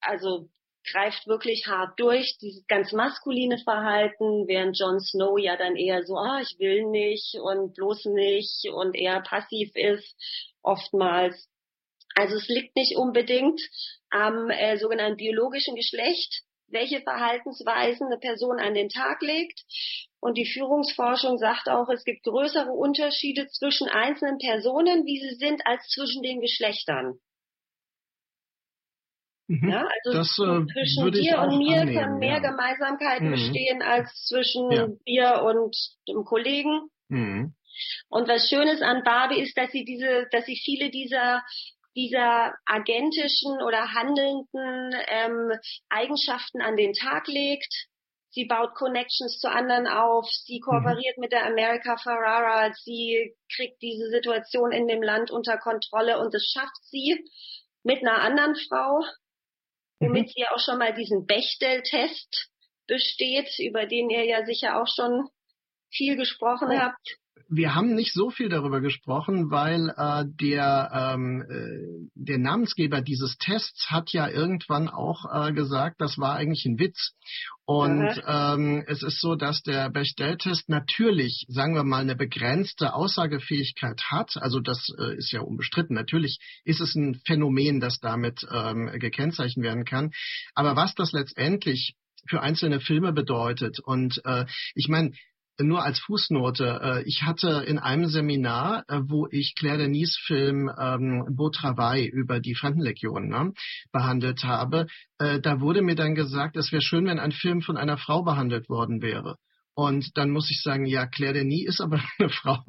also greift wirklich hart durch, dieses ganz maskuline Verhalten, während Jon Snow ja dann eher so, ah, ich will nicht und bloß nicht und eher passiv ist, oftmals. Also es liegt nicht unbedingt am äh, sogenannten biologischen Geschlecht, welche Verhaltensweisen eine Person an den Tag legt. Und die Führungsforschung sagt auch, es gibt größere Unterschiede zwischen einzelnen Personen, wie sie sind, als zwischen den Geschlechtern. Mhm. Ja, also das, äh, zwischen dir und mir annehmen, kann mehr ja. Gemeinsamkeiten mhm. bestehen als zwischen ja. dir und dem Kollegen. Mhm. Und was Schönes an Barbie ist, dass sie diese, dass sie viele dieser dieser agentischen oder handelnden ähm, Eigenschaften an den Tag legt. Sie baut Connections zu anderen auf, sie kooperiert mhm. mit der America Ferrara, sie kriegt diese Situation in dem Land unter Kontrolle und das schafft sie mit einer anderen Frau, womit mhm. sie auch schon mal diesen Bechtel-Test besteht, über den ihr ja sicher auch schon viel gesprochen oh. habt wir haben nicht so viel darüber gesprochen, weil äh, der, ähm, äh, der Namensgeber dieses Tests hat ja irgendwann auch äh, gesagt, das war eigentlich ein Witz. Und ähm, es ist so, dass der Bechdel-Test natürlich, sagen wir mal, eine begrenzte Aussagefähigkeit hat. Also das äh, ist ja unbestritten. Natürlich ist es ein Phänomen, das damit ähm, gekennzeichnet werden kann. Aber was das letztendlich für einzelne Filme bedeutet. Und äh, ich meine, nur als Fußnote, äh, ich hatte in einem Seminar, äh, wo ich Claire Denis Film ähm, Beau Travail über die Fremdenlegion ne, behandelt habe, äh, da wurde mir dann gesagt, es wäre schön, wenn ein Film von einer Frau behandelt worden wäre. Und dann muss ich sagen, ja, Claire Denis ist aber eine Frau.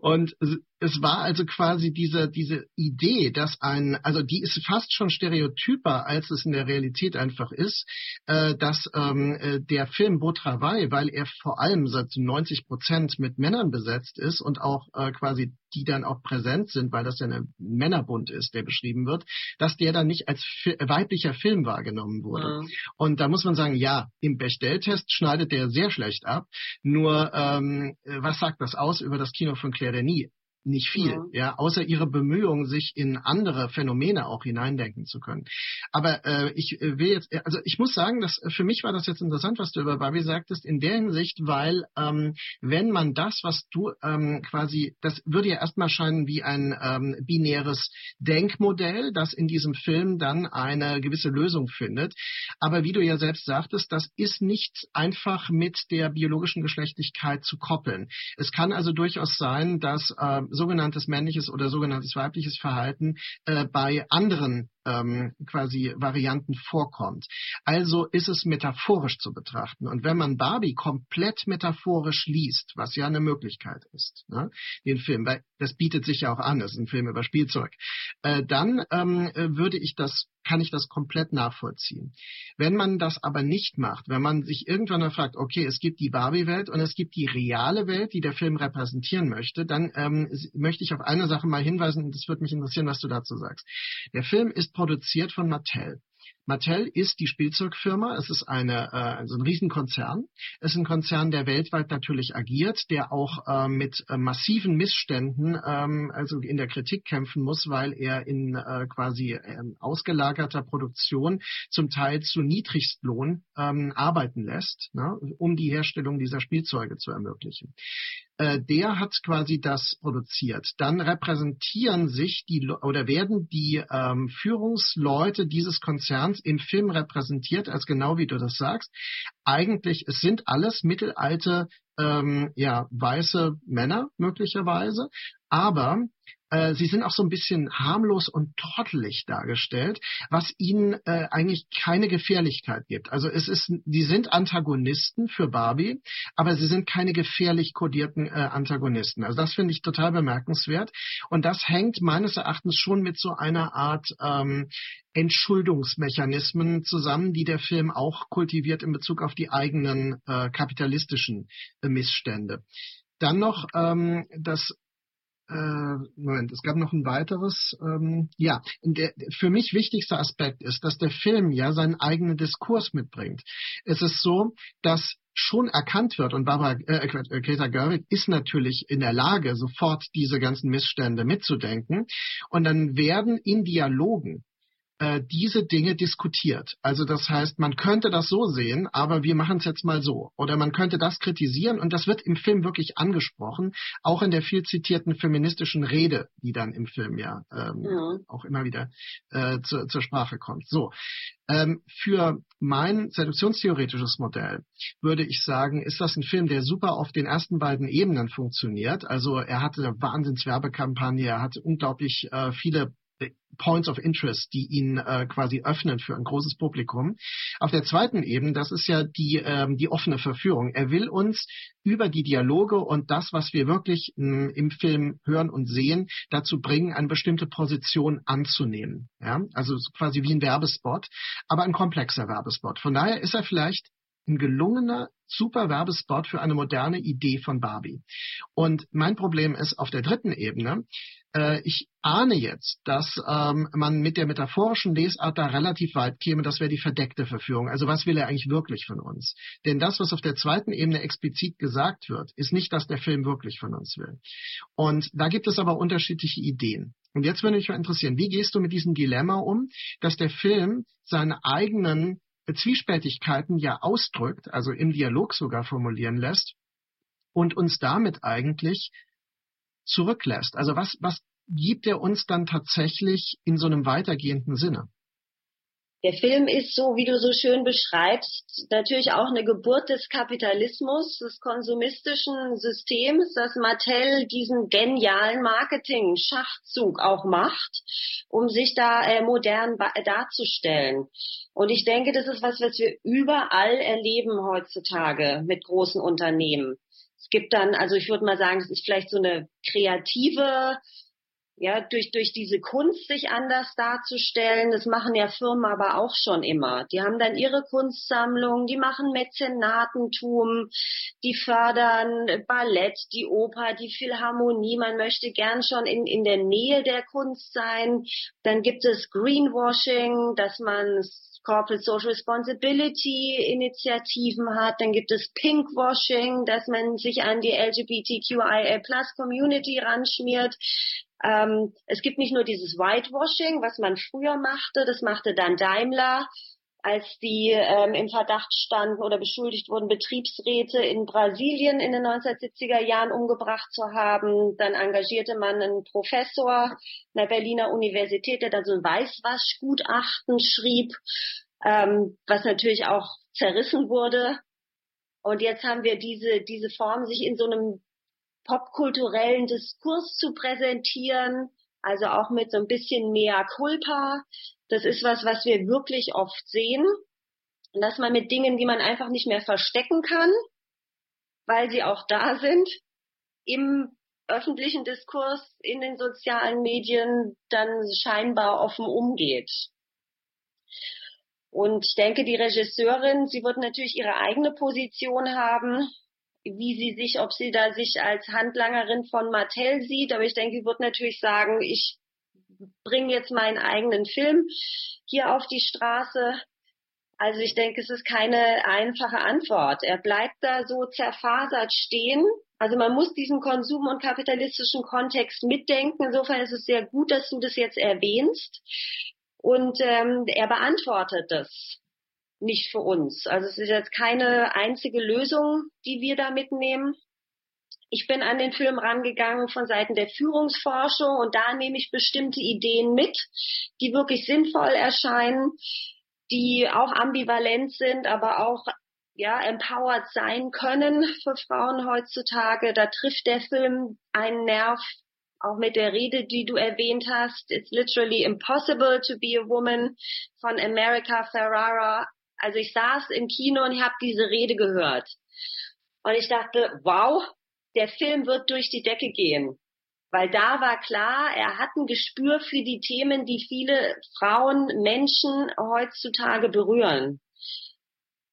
Und es war also quasi diese, diese Idee, dass ein, also die ist fast schon stereotyper, als es in der Realität einfach ist, äh, dass ähm, äh, der Film Beau Travail, weil er vor allem seit 90 Prozent mit Männern besetzt ist und auch äh, quasi die dann auch präsent sind, weil das ja ein Männerbund ist, der beschrieben wird, dass der dann nicht als weiblicher Film wahrgenommen wurde. Mhm. Und da muss man sagen, ja, im Bechdel-Test schneidet der sehr schlecht ab. Nur, ähm, was sagt das aus über das Kino von Claire Denis? Nicht viel, ja. ja, außer ihre Bemühungen, sich in andere Phänomene auch hineindenken zu können. Aber äh, ich äh, will jetzt, also ich muss sagen, dass äh, für mich war das jetzt interessant, was du über Barbie sagtest, in der Hinsicht, weil ähm, wenn man das, was du ähm, quasi, das würde ja erstmal scheinen wie ein ähm, binäres Denkmodell, das in diesem Film dann eine gewisse Lösung findet. Aber wie du ja selbst sagtest, das ist nicht einfach mit der biologischen Geschlechtlichkeit zu koppeln. Es kann also durchaus sein, dass äh, sogenanntes männliches oder sogenanntes weibliches Verhalten äh, bei anderen ähm, quasi Varianten vorkommt. Also ist es metaphorisch zu betrachten. Und wenn man Barbie komplett metaphorisch liest, was ja eine Möglichkeit ist, ne, den Film, weil das bietet sich ja auch an, das ist ein Film über Spielzeug, äh, dann ähm, würde ich das kann ich das komplett nachvollziehen. Wenn man das aber nicht macht, wenn man sich irgendwann mal fragt, okay, es gibt die Barbie-Welt und es gibt die reale Welt, die der Film repräsentieren möchte, dann ähm, möchte ich auf eine Sache mal hinweisen und es würde mich interessieren, was du dazu sagst. Der Film ist produziert von Mattel. Mattel ist die Spielzeugfirma. Es ist eine, äh, also ein Riesenkonzern. Es ist ein Konzern, der weltweit natürlich agiert, der auch äh, mit äh, massiven Missständen, ähm, also in der Kritik kämpfen muss, weil er in äh, quasi äh, ausgelagerter Produktion zum Teil zu Niedrigstlohn ähm, arbeiten lässt, ne, um die Herstellung dieser Spielzeuge zu ermöglichen. Äh, der hat quasi das produziert. Dann repräsentieren sich die oder werden die ähm, Führungsleute dieses Konzerns im Film repräsentiert, als genau wie du das sagst. Eigentlich, es sind alles mittelalte, ähm, ja, weiße Männer möglicherweise, aber äh, sie sind auch so ein bisschen harmlos und trottelig dargestellt, was ihnen äh, eigentlich keine Gefährlichkeit gibt. Also es ist, die sind Antagonisten für Barbie, aber sie sind keine gefährlich kodierten äh, Antagonisten. Also das finde ich total bemerkenswert. Und das hängt meines Erachtens schon mit so einer Art ähm, Entschuldungsmechanismen zusammen, die der Film auch kultiviert in Bezug auf die eigenen äh, kapitalistischen äh, Missstände. Dann noch ähm, das äh, Moment, es gab noch ein weiteres. Ähm, ja, der für mich wichtigste Aspekt ist, dass der Film ja seinen eigenen Diskurs mitbringt. Es ist so, dass schon erkannt wird und Barbara äh, äh Greta Gerwig ist natürlich in der Lage, sofort diese ganzen Missstände mitzudenken und dann werden in Dialogen äh, diese Dinge diskutiert. Also das heißt, man könnte das so sehen, aber wir machen es jetzt mal so. Oder man könnte das kritisieren und das wird im Film wirklich angesprochen, auch in der viel zitierten feministischen Rede, die dann im Film ja, ähm, ja. auch immer wieder äh, zu, zur Sprache kommt. So. Ähm, für mein seduktionstheoretisches Modell würde ich sagen, ist das ein Film, der super auf den ersten beiden Ebenen funktioniert. Also er hatte eine Wahnsinnswerbekampagne, er hatte unglaublich äh, viele Points of Interest, die ihn äh, quasi öffnen für ein großes Publikum. Auf der zweiten Ebene, das ist ja die, ähm, die offene Verführung. Er will uns über die Dialoge und das, was wir wirklich mh, hm, im Film hören und sehen, dazu bringen, eine bestimmte Position anzunehmen. Ja? Also quasi wie ein Werbespot, aber ein komplexer Werbespot. Von daher ist er vielleicht ein gelungener, super Werbespot für eine moderne Idee von Barbie. Und mein Problem ist auf der dritten Ebene, ich ahne jetzt, dass ähm, man mit der metaphorischen Lesart da relativ weit käme. Das wäre die verdeckte Verführung. Also was will er eigentlich wirklich von uns? Denn das, was auf der zweiten Ebene explizit gesagt wird, ist nicht, dass der Film wirklich von uns will. Und da gibt es aber unterschiedliche Ideen. Und jetzt würde mich mal interessieren, wie gehst du mit diesem Dilemma um, dass der Film seine eigenen Zwiespältigkeiten ja ausdrückt, also im Dialog sogar formulieren lässt und uns damit eigentlich zurücklässt. Also was, was gibt er uns dann tatsächlich in so einem weitergehenden Sinne? Der Film ist so, wie du so schön beschreibst, natürlich auch eine Geburt des Kapitalismus, des konsumistischen Systems, dass Mattel diesen genialen Marketing-Schachzug auch macht, um sich da äh, modern darzustellen. Und ich denke, das ist was, was wir überall erleben heutzutage mit großen Unternehmen. Gibt dann, also ich würde mal sagen, es ist vielleicht so eine kreative ja, durch, durch diese Kunst sich anders darzustellen. Das machen ja Firmen aber auch schon immer. Die haben dann ihre Kunstsammlung, die machen Mäzenatentum, die fördern Ballett, die Oper, die Philharmonie. Man möchte gern schon in, in der Nähe der Kunst sein. Dann gibt es Greenwashing, dass man Corporate Social Responsibility Initiativen hat. Dann gibt es Pinkwashing, dass man sich an die LGBTQIA Plus Community ranschmiert. Ähm, es gibt nicht nur dieses Whitewashing, was man früher machte, das machte dann Daimler, als die ähm, im Verdacht standen oder beschuldigt wurden, Betriebsräte in Brasilien in den 1970er Jahren umgebracht zu haben. Dann engagierte man einen Professor der Berliner Universität, der da so ein Weißwaschgutachten schrieb, ähm, was natürlich auch zerrissen wurde. Und jetzt haben wir diese, diese Form, sich in so einem popkulturellen Diskurs zu präsentieren, also auch mit so ein bisschen mehr Culpa. Das ist was, was wir wirklich oft sehen. Dass man mit Dingen, die man einfach nicht mehr verstecken kann, weil sie auch da sind, im öffentlichen Diskurs, in den sozialen Medien dann scheinbar offen umgeht. Und ich denke, die Regisseurin, sie wird natürlich ihre eigene Position haben wie sie sich, ob sie da sich als Handlangerin von Mattel sieht. Aber ich denke, sie wird natürlich sagen, ich bringe jetzt meinen eigenen Film hier auf die Straße. Also ich denke, es ist keine einfache Antwort. Er bleibt da so zerfasert stehen. Also man muss diesen Konsum- und kapitalistischen Kontext mitdenken. Insofern ist es sehr gut, dass du das jetzt erwähnst. Und ähm, er beantwortet das nicht für uns. Also es ist jetzt keine einzige Lösung, die wir da mitnehmen. Ich bin an den Film rangegangen von Seiten der Führungsforschung und da nehme ich bestimmte Ideen mit, die wirklich sinnvoll erscheinen, die auch ambivalent sind, aber auch ja, empowered sein können für Frauen heutzutage. Da trifft der Film einen Nerv, auch mit der Rede, die du erwähnt hast. It's literally impossible to be a woman von America Ferrara. Also ich saß im Kino und habe diese Rede gehört. Und ich dachte, wow, der Film wird durch die Decke gehen. Weil da war klar, er hat ein Gespür für die Themen, die viele Frauen, Menschen heutzutage berühren.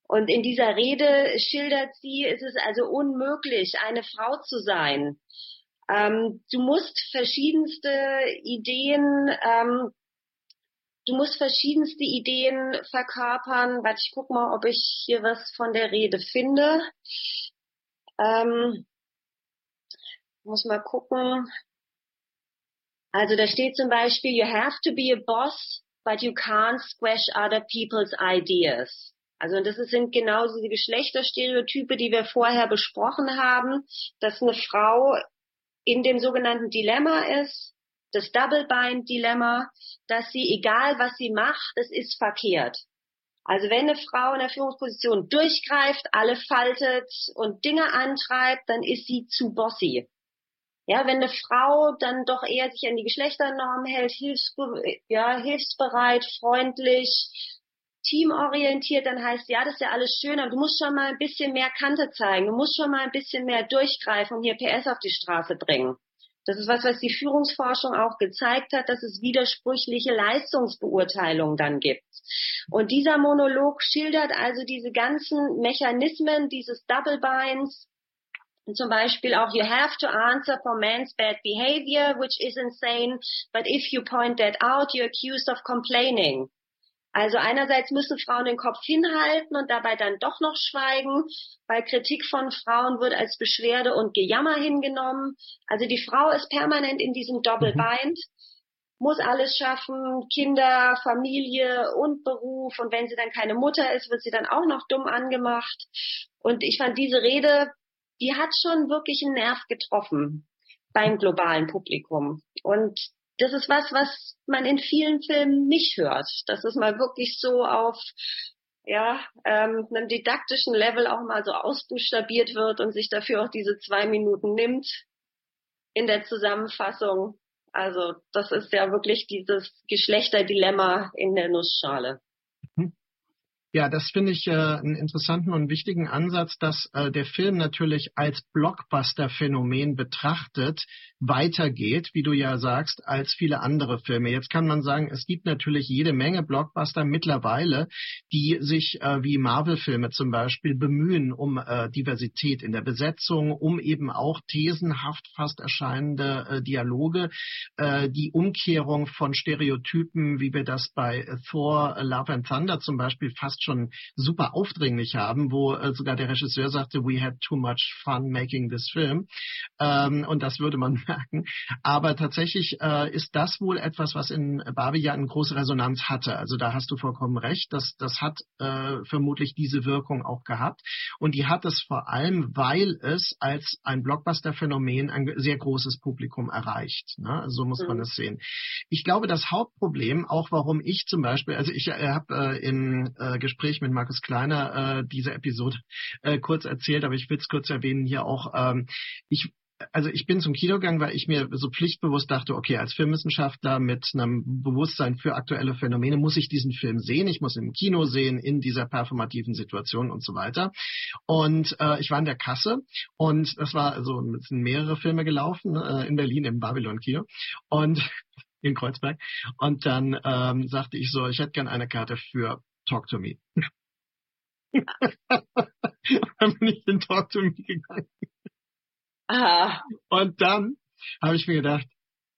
Und in dieser Rede schildert sie, es ist also unmöglich, eine Frau zu sein. Ähm, du musst verschiedenste Ideen ähm, du musst verschiedenste Ideen verkörpern. Warte, ich guck mal, ob ich hier was von der Rede finde. Ähm, muss mal gucken. Also da steht zum Beispiel, you have to be a boss, but you can't squash other people's ideas. Also das sind genau diese Geschlechterstereotype, die wir vorher besprochen haben, dass eine Frau in dem sogenannten Dilemma ist, das Double-Bind-Dilemma, dass sie, egal was sie macht, es ist verkehrt. Also wenn eine Frau in der Führungsposition durchgreift, alle faltet und Dinge antreibt, dann ist sie zu bossy. Ja, wenn eine Frau dann doch eher sich an die Geschlechternorm hält, hilfsbe ja, hilfsbereit, freundlich, teamorientiert, dann heißt ja, das ist ja alles schön, aber du musst schon mal ein bisschen mehr Kante zeigen, du musst schon mal ein bisschen mehr durchgreifen und hier PS auf die Straße bringen. Das ist was, was die Führungsforschung auch gezeigt hat, dass es widersprüchliche Leistungsbeurteilungen dann gibt. Und dieser Monolog schildert also diese ganzen Mechanismen dieses Double Binds, zum Beispiel auch, you have to answer for man's bad behavior, which is insane, but if you point that out, you're accused of complaining. Also einerseits müssen Frauen den Kopf hinhalten und dabei dann doch noch schweigen, weil Kritik von Frauen wird als Beschwerde und Gejammer hingenommen. Also die Frau ist permanent in diesem Doppelbind, muss alles schaffen, Kinder, Familie und Beruf. Und wenn sie dann keine Mutter ist, wird sie dann auch noch dumm angemacht. Und ich fand diese Rede, die hat schon wirklich einen Nerv getroffen beim globalen Publikum. Und das ist was, was man in vielen Filmen nicht hört. Dass es mal wirklich so auf ja, ähm, einem didaktischen Level auch mal so ausbuchstabiert wird und sich dafür auch diese zwei Minuten nimmt in der Zusammenfassung. Also das ist ja wirklich dieses Geschlechterdilemma in der Nussschale. Ja, das finde ich äh, einen interessanten und wichtigen Ansatz, dass äh, der Film natürlich als Blockbuster-Phänomen betrachtet weitergeht, wie du ja sagst, als viele andere Filme. Jetzt kann man sagen, es gibt natürlich jede Menge Blockbuster mittlerweile, die sich äh, wie Marvel-Filme zum Beispiel bemühen um äh, Diversität in der Besetzung, um eben auch thesenhaft fast erscheinende äh, Dialoge, äh, die Umkehrung von Stereotypen, wie wir das bei Thor Love and Thunder zum Beispiel fast schon super aufdringlich haben, wo äh, sogar der Regisseur sagte, we had too much fun making this film. Ähm, und das würde man merken. Aber tatsächlich äh, ist das wohl etwas, was in Barbie ja eine große Resonanz hatte. Also da hast du vollkommen recht. Das, das hat äh, vermutlich diese Wirkung auch gehabt. Und die hat es vor allem, weil es als ein Blockbuster-Phänomen ein sehr großes Publikum erreicht. Ne? So muss mhm. man es sehen. Ich glaube, das Hauptproblem, auch warum ich zum Beispiel, also ich äh, habe äh, im äh, Gespräch mit Markus Kleiner äh, diese Episode äh, kurz erzählt, aber ich will es kurz erwähnen hier auch. Ähm, ich also ich bin zum Kino gegangen, weil ich mir so pflichtbewusst dachte, okay, als Filmwissenschaftler mit einem Bewusstsein für aktuelle Phänomene muss ich diesen Film sehen. Ich muss ihn im Kino sehen, in dieser performativen Situation und so weiter. Und äh, ich war in der Kasse und das war also es sind mehrere Filme gelaufen äh, in Berlin im Babylon Kino und in Kreuzberg. Und dann ähm, sagte ich so, ich hätte gern eine Karte für Talk to Me. dann bin ich in Talk to Me gegangen. Aha. Und dann habe ich mir gedacht,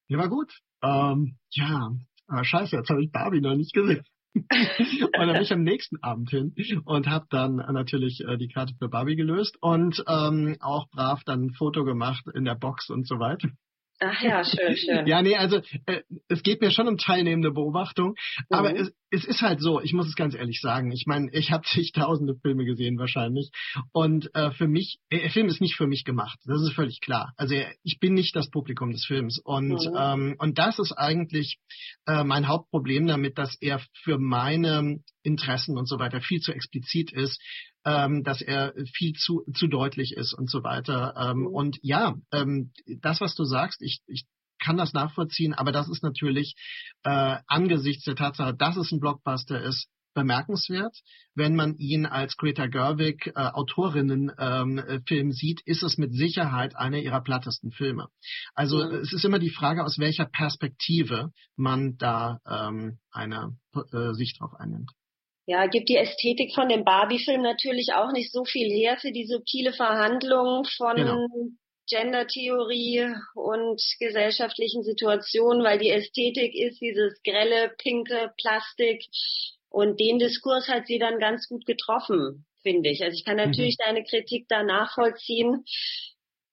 ja war gut. Ähm, ja, aber scheiße, jetzt habe ich Barbie noch nicht gesehen. und dann bin ich am nächsten Abend hin und habe dann natürlich äh, die Karte für Barbie gelöst und ähm, auch brav dann ein Foto gemacht in der Box und so weiter. Ach ja, schön, schön. ja, nee, also äh, es geht mir schon um teilnehmende Beobachtung, mhm. aber es, es ist halt so, ich muss es ganz ehrlich sagen. Ich meine, ich habe zigtausende Filme gesehen wahrscheinlich und äh, für mich, äh, der Film ist nicht für mich gemacht, das ist völlig klar. Also ich bin nicht das Publikum des Films und, mhm. ähm, und das ist eigentlich äh, mein Hauptproblem damit, dass er für meine Interessen und so weiter viel zu explizit ist ähm, dass er viel zu, zu deutlich ist und so weiter. Ähm, mhm. Und ja, ähm, das, was du sagst, ich, ich kann das nachvollziehen, aber das ist natürlich äh, angesichts der Tatsache, dass es ein Blockbuster ist, bemerkenswert. Wenn man ihn als Greta Gerwig äh, Autorinnenfilm ähm, sieht, ist es mit Sicherheit einer ihrer plattesten Filme. Also mhm. es ist immer die Frage, aus welcher Perspektive man da ähm, eine äh, Sicht drauf einnimmt ja, gibt die Ästhetik von dem Barbie-Film natürlich auch nicht so viel her für die subtile Verhandlung von genau. Gender-Theorie und gesellschaftlichen Situationen, weil die Ästhetik ist dieses grelle, pinke Plastik und den Diskurs hat sie dann ganz gut getroffen, finde ich. Also ich kann natürlich mhm. deine Kritik da nachvollziehen,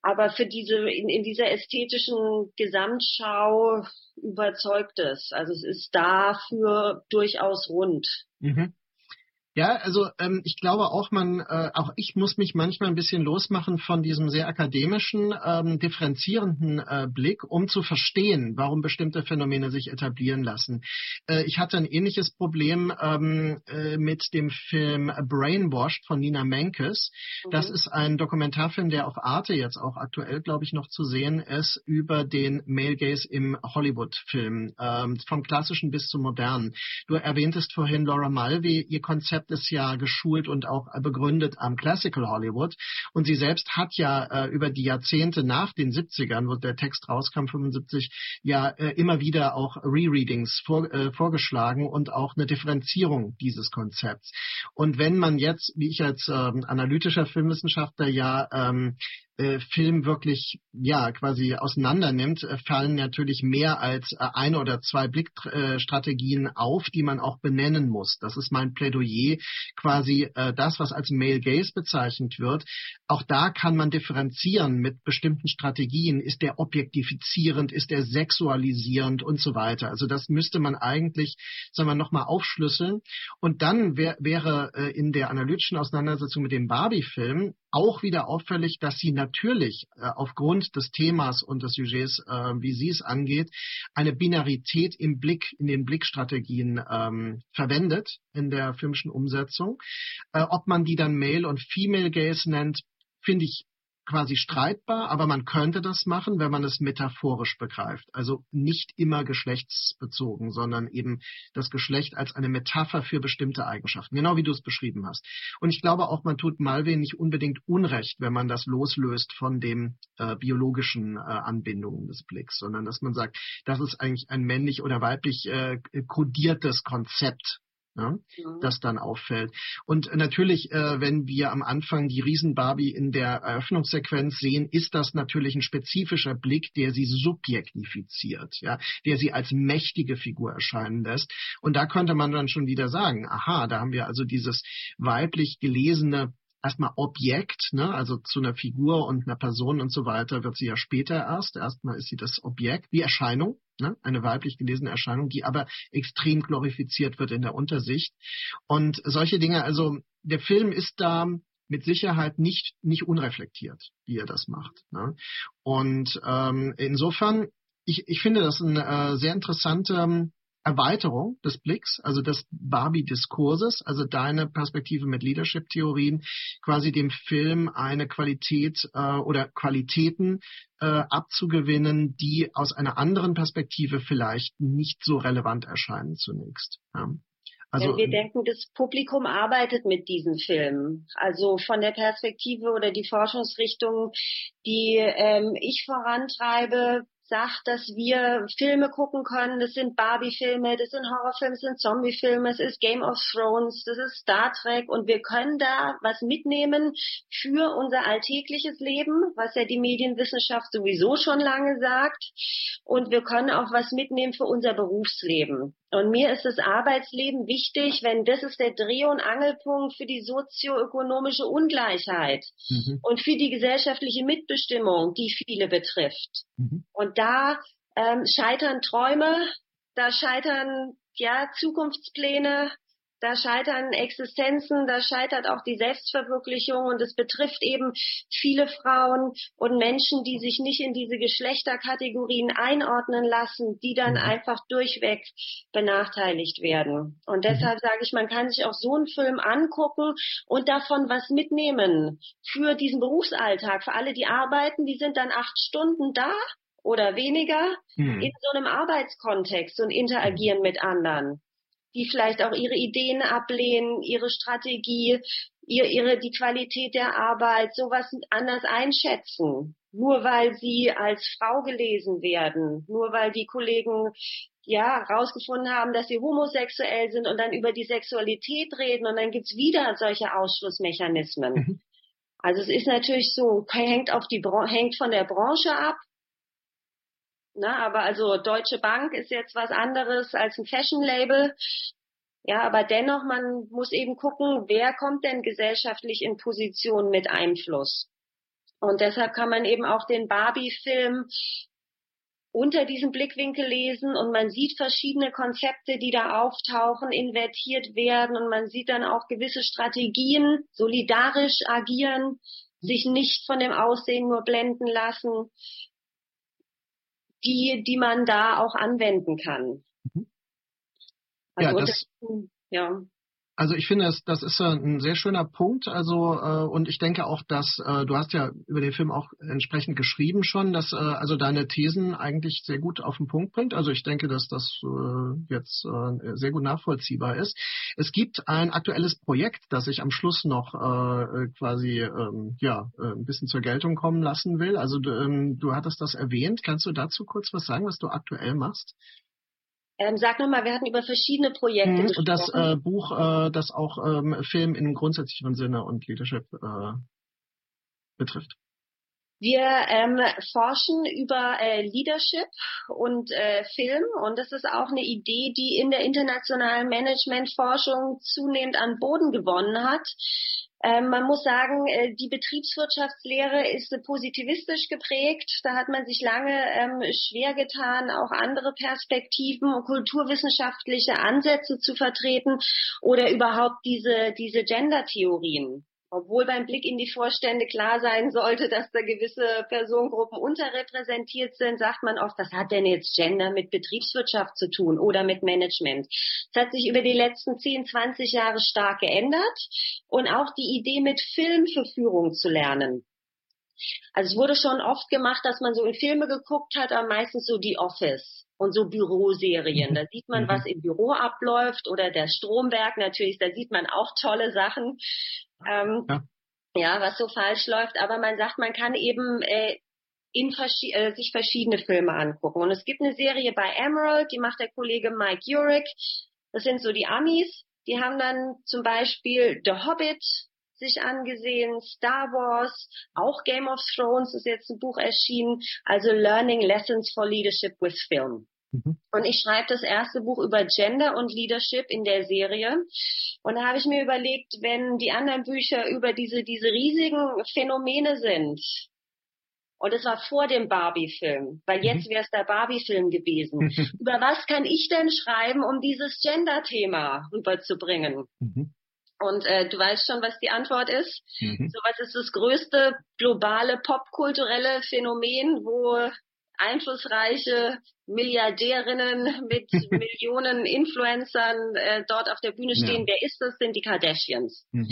aber für diese, in, in dieser ästhetischen Gesamtschau überzeugt es. Also es ist dafür durchaus rund. Mhm. Ja, also ähm, ich glaube auch, man, äh, auch ich muss mich manchmal ein bisschen losmachen von diesem sehr akademischen, ähm, differenzierenden äh, Blick, um zu verstehen, warum bestimmte Phänomene sich etablieren lassen. Äh, ich hatte ein ähnliches Problem ähm, äh, mit dem Film Brainwashed von Nina Menkes. Mhm. Das ist ein Dokumentarfilm, der auf Arte jetzt auch aktuell, glaube ich, noch zu sehen ist, über den Male Gaze im Hollywood-Film, ähm, vom klassischen bis zum modernen. Du erwähntest vorhin Laura Mulvey, ihr Konzept Konzept ist ja geschult und auch begründet am Classical Hollywood. Und sie selbst hat ja äh, über die Jahrzehnte nach den 70ern, wo der Text rauskam, 75, ja äh, immer wieder auch Rereadings vor, äh, vorgeschlagen und auch eine Differenzierung dieses Konzepts. Und wenn man jetzt, wie ich als ähm, analytischer Filmwissenschaftler ja ähm, äh, Film wirklich ja quasi auseinander nimmt, äh, fallen natürlich mehr als äh, eine oder zwei Blickstrategien auf, die man auch benennen muss. Das ist mein Plädoyer, quasi das, was als Male Gaze bezeichnet wird. Auch da kann man differenzieren mit bestimmten Strategien. Ist der objektifizierend, ist der sexualisierend und so weiter. Also das müsste man eigentlich, sagen wir, nochmal aufschlüsseln. Und dann wär, wäre in der analytischen Auseinandersetzung mit dem Barbie-Film auch wieder auffällig, dass sie natürlich äh, aufgrund des Themas und des Sujets, äh, wie sie es angeht, eine Binarität im Blick, in den Blickstrategien ähm, verwendet in der filmischen Umsetzung. Äh, ob man die dann Male und Female Gaze nennt, finde ich quasi streitbar, aber man könnte das machen, wenn man es metaphorisch begreift. Also nicht immer geschlechtsbezogen, sondern eben das Geschlecht als eine Metapher für bestimmte Eigenschaften, genau wie du es beschrieben hast. Und ich glaube auch, man tut Malve nicht unbedingt Unrecht, wenn man das loslöst von dem äh, biologischen äh, Anbindungen des Blicks, sondern dass man sagt, das ist eigentlich ein männlich oder weiblich äh, kodiertes Konzept ja, mhm. das dann auffällt. Und natürlich, äh, wenn wir am Anfang die Riesen-Barbie in der Eröffnungssequenz sehen, ist das natürlich ein spezifischer Blick, der sie subjektifiziert, ja, der sie als mächtige Figur erscheinen lässt. Und da könnte man dann schon wieder sagen, aha, da haben wir also dieses weiblich gelesene erstmal Objekt, ne, also zu einer Figur und einer Person und so weiter wird sie ja später erst. Erstmal ist sie das Objekt, die Erscheinung, ne, eine weiblich gelesene Erscheinung, die aber extrem glorifiziert wird in der Untersicht. Und solche Dinge, also der Film ist da mit Sicherheit nicht, nicht unreflektiert, wie er das macht. Ne? Und ähm, insofern, ich, ich finde das ein äh, sehr interessanter Erweiterung des Blicks, also des Barbie-Diskurses, also deine Perspektive mit Leadership-Theorien, quasi dem Film eine Qualität äh, oder Qualitäten äh, abzugewinnen, die aus einer anderen Perspektive vielleicht nicht so relevant erscheinen zunächst. Ja. Also, wir denken, das Publikum arbeitet mit diesen Filmen. Also von der Perspektive oder die Forschungsrichtung, die ähm, ich vorantreibe, sagt, dass wir Filme gucken können. Das sind Barbie-Filme, das sind Horrorfilme, das sind Zombie-Filme, es ist Game of Thrones, das ist Star Trek und wir können da was mitnehmen für unser alltägliches Leben, was ja die Medienwissenschaft sowieso schon lange sagt. Und wir können auch was mitnehmen für unser Berufsleben. Und mir ist das Arbeitsleben wichtig, wenn das ist der Dreh- und Angelpunkt für die sozioökonomische Ungleichheit mhm. und für die gesellschaftliche Mitbestimmung, die viele betrifft. Mhm. Und da ähm, scheitern Träume, da scheitern ja Zukunftspläne, da scheitern Existenzen, da scheitert auch die Selbstverwirklichung und es betrifft eben viele Frauen und Menschen, die sich nicht in diese Geschlechterkategorien einordnen lassen, die dann mhm. einfach durchweg benachteiligt werden. Und mhm. deshalb sage ich, man kann sich auch so einen Film angucken und davon was mitnehmen für diesen Berufsalltag, für alle, die arbeiten, die sind dann acht Stunden da oder weniger hm. in so einem Arbeitskontext und interagieren mit anderen die vielleicht auch ihre Ideen ablehnen, ihre Strategie, ihr, ihre, die Qualität der Arbeit, sowas anders einschätzen. Nur weil sie als Frau gelesen werden, nur weil die Kollegen ja rausgefunden haben, dass sie homosexuell sind und dann über die Sexualität reden und dann gibt's wieder solche Ausschlussmechanismen. Mhm. Also es ist natürlich so, hängt auf die hängt von der Branche ab, Ne, aber also Deutsche Bank ist jetzt was anderes als ein Fashion-Label. Ja, aber dennoch, man muss eben gucken, wer kommt denn gesellschaftlich in Position mit Einfluss. Und deshalb kann man eben auch den Barbie-Film unter diesem Blickwinkel lesen und man sieht verschiedene Konzepte, die da auftauchen, invertiert werden und man sieht dann auch gewisse Strategien, solidarisch agieren, sich nicht von dem Aussehen nur blenden lassen die, die man da auch anwenden kann. Mhm. Also ja, das, ja. Also ich finde, das, das ist ein sehr schöner Punkt. Also äh, und ich denke auch, dass äh, du hast ja über den Film auch entsprechend geschrieben schon, dass äh, also deine Thesen eigentlich sehr gut auf den Punkt bringt. Also ich denke, dass das äh, jetzt äh, sehr gut nachvollziehbar ist. Es gibt ein aktuelles Projekt, das ich am Schluss noch äh, quasi ähm, ja äh, ein bisschen zur Geltung kommen lassen will. Also ähm, du hattest das erwähnt. Kannst du dazu kurz was sagen, was du aktuell machst? Ähm, sag nochmal, wir hatten über verschiedene Projekte mhm, gesprochen. Das äh, Buch, äh, das auch ähm, Film in grundsätzlicheren Sinne und Leadership äh, betrifft. Wir ähm, forschen über äh, Leadership und äh, Film und das ist auch eine Idee, die in der internationalen Managementforschung zunehmend an Boden gewonnen hat. Ähm, man muss sagen, äh, die Betriebswirtschaftslehre ist positivistisch geprägt. Da hat man sich lange ähm, schwer getan, auch andere Perspektiven und kulturwissenschaftliche Ansätze zu vertreten oder überhaupt diese, diese Gender-Theorien obwohl beim Blick in die Vorstände klar sein sollte, dass da gewisse Personengruppen unterrepräsentiert sind, sagt man oft, was hat denn jetzt Gender mit Betriebswirtschaft zu tun oder mit Management? Es hat sich über die letzten 10, 20 Jahre stark geändert und auch die Idee mit Film für Führung zu lernen Also es wurde schon oft gemacht, dass man so in Filme geguckt hat, aber meistens so die Office und so Büroserien. Mhm. Da sieht man, mhm. was im Büro abläuft oder der Stromberg natürlich, da sieht man auch tolle Sachen. Ähm, ja. ja. was so falsch läuft. Aber man sagt, man kann eben äh, in verschi äh, sich verschiedene Filme angucken. Und es gibt eine Serie bei Emerald, die macht der Kollege Mike Urick. Das sind so die Amis. Die haben dann zum Beispiel The Hobbit sich angesehen, Star Wars, auch Game of Thrones ist jetzt ein Buch erschienen, also Learning Lessons for Leadership with Film. Mhm. Und ich schreibe das erste Buch über Gender und Leadership in der Serie. Und da habe ich mir überlegt, wenn die anderen Bücher über diese, diese riesigen Phänomene sind, und es war vor dem Barbie-Film, weil mhm. jetzt wäre es der Barbie-Film gewesen. Über was kann ich denn schreiben, um dieses Gender-Thema rüberzubringen? Mhm. Und äh, du weißt schon, was die Antwort ist. Mhm. So was ist das größte globale popkulturelle Phänomen, wo einflussreiche Milliardärinnen mit Millionen Influencern äh, dort auf der Bühne stehen. Ja. Wer ist das? Sind die Kardashians. Mhm.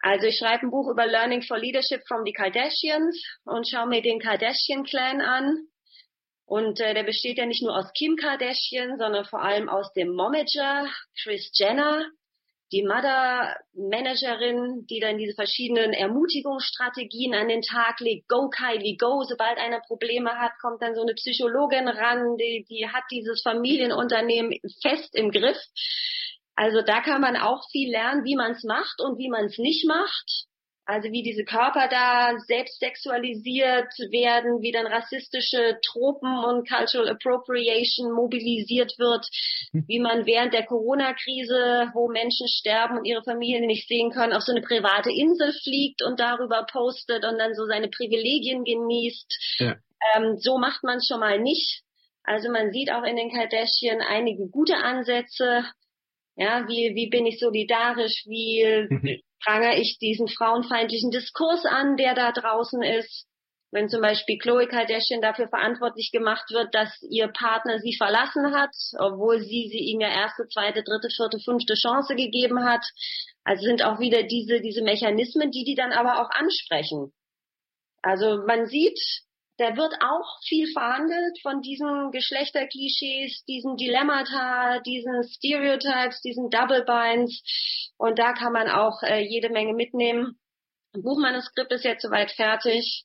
Also ich schreibe ein Buch über Learning for Leadership from the Kardashians und schaue mir den Kardashian-Clan an. Und äh, der besteht ja nicht nur aus Kim Kardashian, sondern vor allem aus dem Momager, Chris Jenner, die Mother-Managerin, die dann diese verschiedenen Ermutigungsstrategien an den Tag legt. Go Kylie, go. Sobald einer Probleme hat, kommt dann so eine Psychologin ran, die, die hat dieses Familienunternehmen fest im Griff. Also da kann man auch viel lernen, wie man es macht und wie man es nicht macht. Also wie diese Körper da selbst sexualisiert werden, wie dann rassistische Tropen und Cultural Appropriation mobilisiert wird, hm. wie man während der Corona-Krise, wo Menschen sterben und ihre Familien nicht sehen können, auf so eine private Insel fliegt und darüber postet und dann so seine Privilegien genießt. Ja. Ähm, so macht man es schon mal nicht. Also man sieht auch in den Kardashian einige gute Ansätze, ja, wie, wie bin ich solidarisch? Wie mhm. Prangere ich diesen frauenfeindlichen Diskurs an, der da draußen ist? Wenn zum Beispiel Chloe Kardashian dafür verantwortlich gemacht wird, dass ihr Partner sie verlassen hat, obwohl sie sie ihm ja erste, zweite, dritte, vierte, fünfte Chance gegeben hat. Also sind auch wieder diese, diese Mechanismen, die die dann aber auch ansprechen. Also man sieht, da wird auch viel verhandelt von diesen Geschlechterklischees, diesen Dilemmata, diesen Stereotypes, diesen Double Binds. Und da kann man auch äh, jede Menge mitnehmen. Buchmanuskript ist jetzt soweit fertig.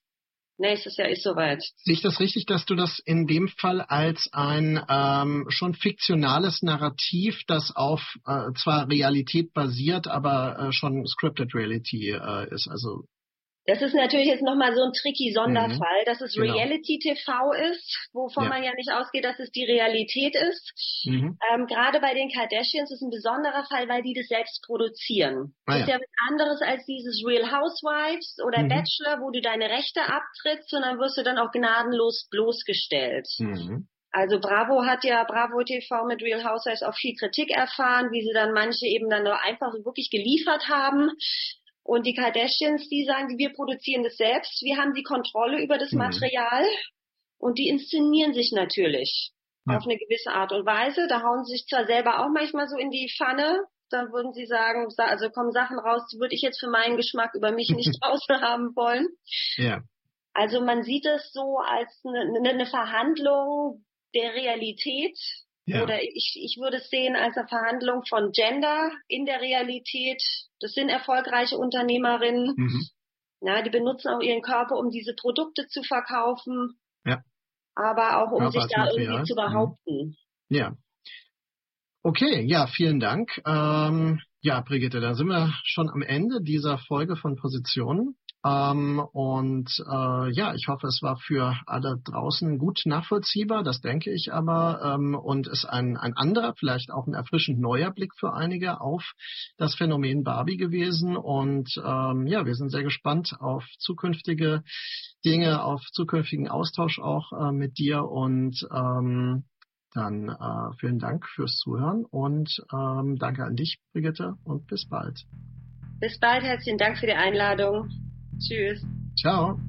Nächstes Jahr ist soweit. Sehe ich das richtig, dass du das in dem Fall als ein ähm, schon fiktionales Narrativ, das auf äh, zwar Realität basiert, aber äh, schon Scripted Reality äh, ist? Also das ist natürlich jetzt nochmal so ein tricky Sonderfall, mhm. dass es genau. Reality TV ist, wovon ja. man ja nicht ausgeht, dass es die Realität ist. Mhm. Ähm, Gerade bei den Kardashians ist ein besonderer Fall, weil die das selbst produzieren. Ah, das ist ja. ja was anderes als dieses Real Housewives oder mhm. Bachelor, wo du deine Rechte abtrittst, sondern wirst du dann auch gnadenlos bloßgestellt. Mhm. Also Bravo hat ja, Bravo TV mit Real Housewives auch viel Kritik erfahren, wie sie dann manche eben dann nur einfach wirklich geliefert haben. Und die Kardashians, die sagen, wir produzieren das selbst, wir haben die Kontrolle über das mhm. Material und die inszenieren sich natürlich ja. auf eine gewisse Art und Weise. Da hauen sie sich zwar selber auch manchmal so in die Pfanne, dann würden sie sagen, also kommen Sachen raus, die würde ich jetzt für meinen Geschmack über mich nicht draußen haben wollen. Ja. Also man sieht es so als eine, eine Verhandlung der Realität ja. Oder ich, ich würde es sehen als eine Verhandlung von Gender in der Realität. Das sind erfolgreiche Unternehmerinnen. Mhm. Ja, die benutzen auch ihren Körper, um diese Produkte zu verkaufen. Ja. Aber auch um Körper sich da irgendwie zu behaupten. Mhm. Ja. Okay, ja, vielen Dank. Ähm, ja, Brigitte, da sind wir schon am Ende dieser Folge von Positionen. Ähm, und äh, ja, ich hoffe, es war für alle draußen gut nachvollziehbar, das denke ich aber, ähm, und ist ein, ein anderer, vielleicht auch ein erfrischend neuer Blick für einige auf das Phänomen Barbie gewesen. Und ähm, ja, wir sind sehr gespannt auf zukünftige Dinge, auf zukünftigen Austausch auch äh, mit dir und ähm, dann äh, vielen Dank fürs Zuhören und ähm, danke an dich, Brigitte, und bis bald. Bis bald, herzlichen Dank für die Einladung. Tschüss. Ciao.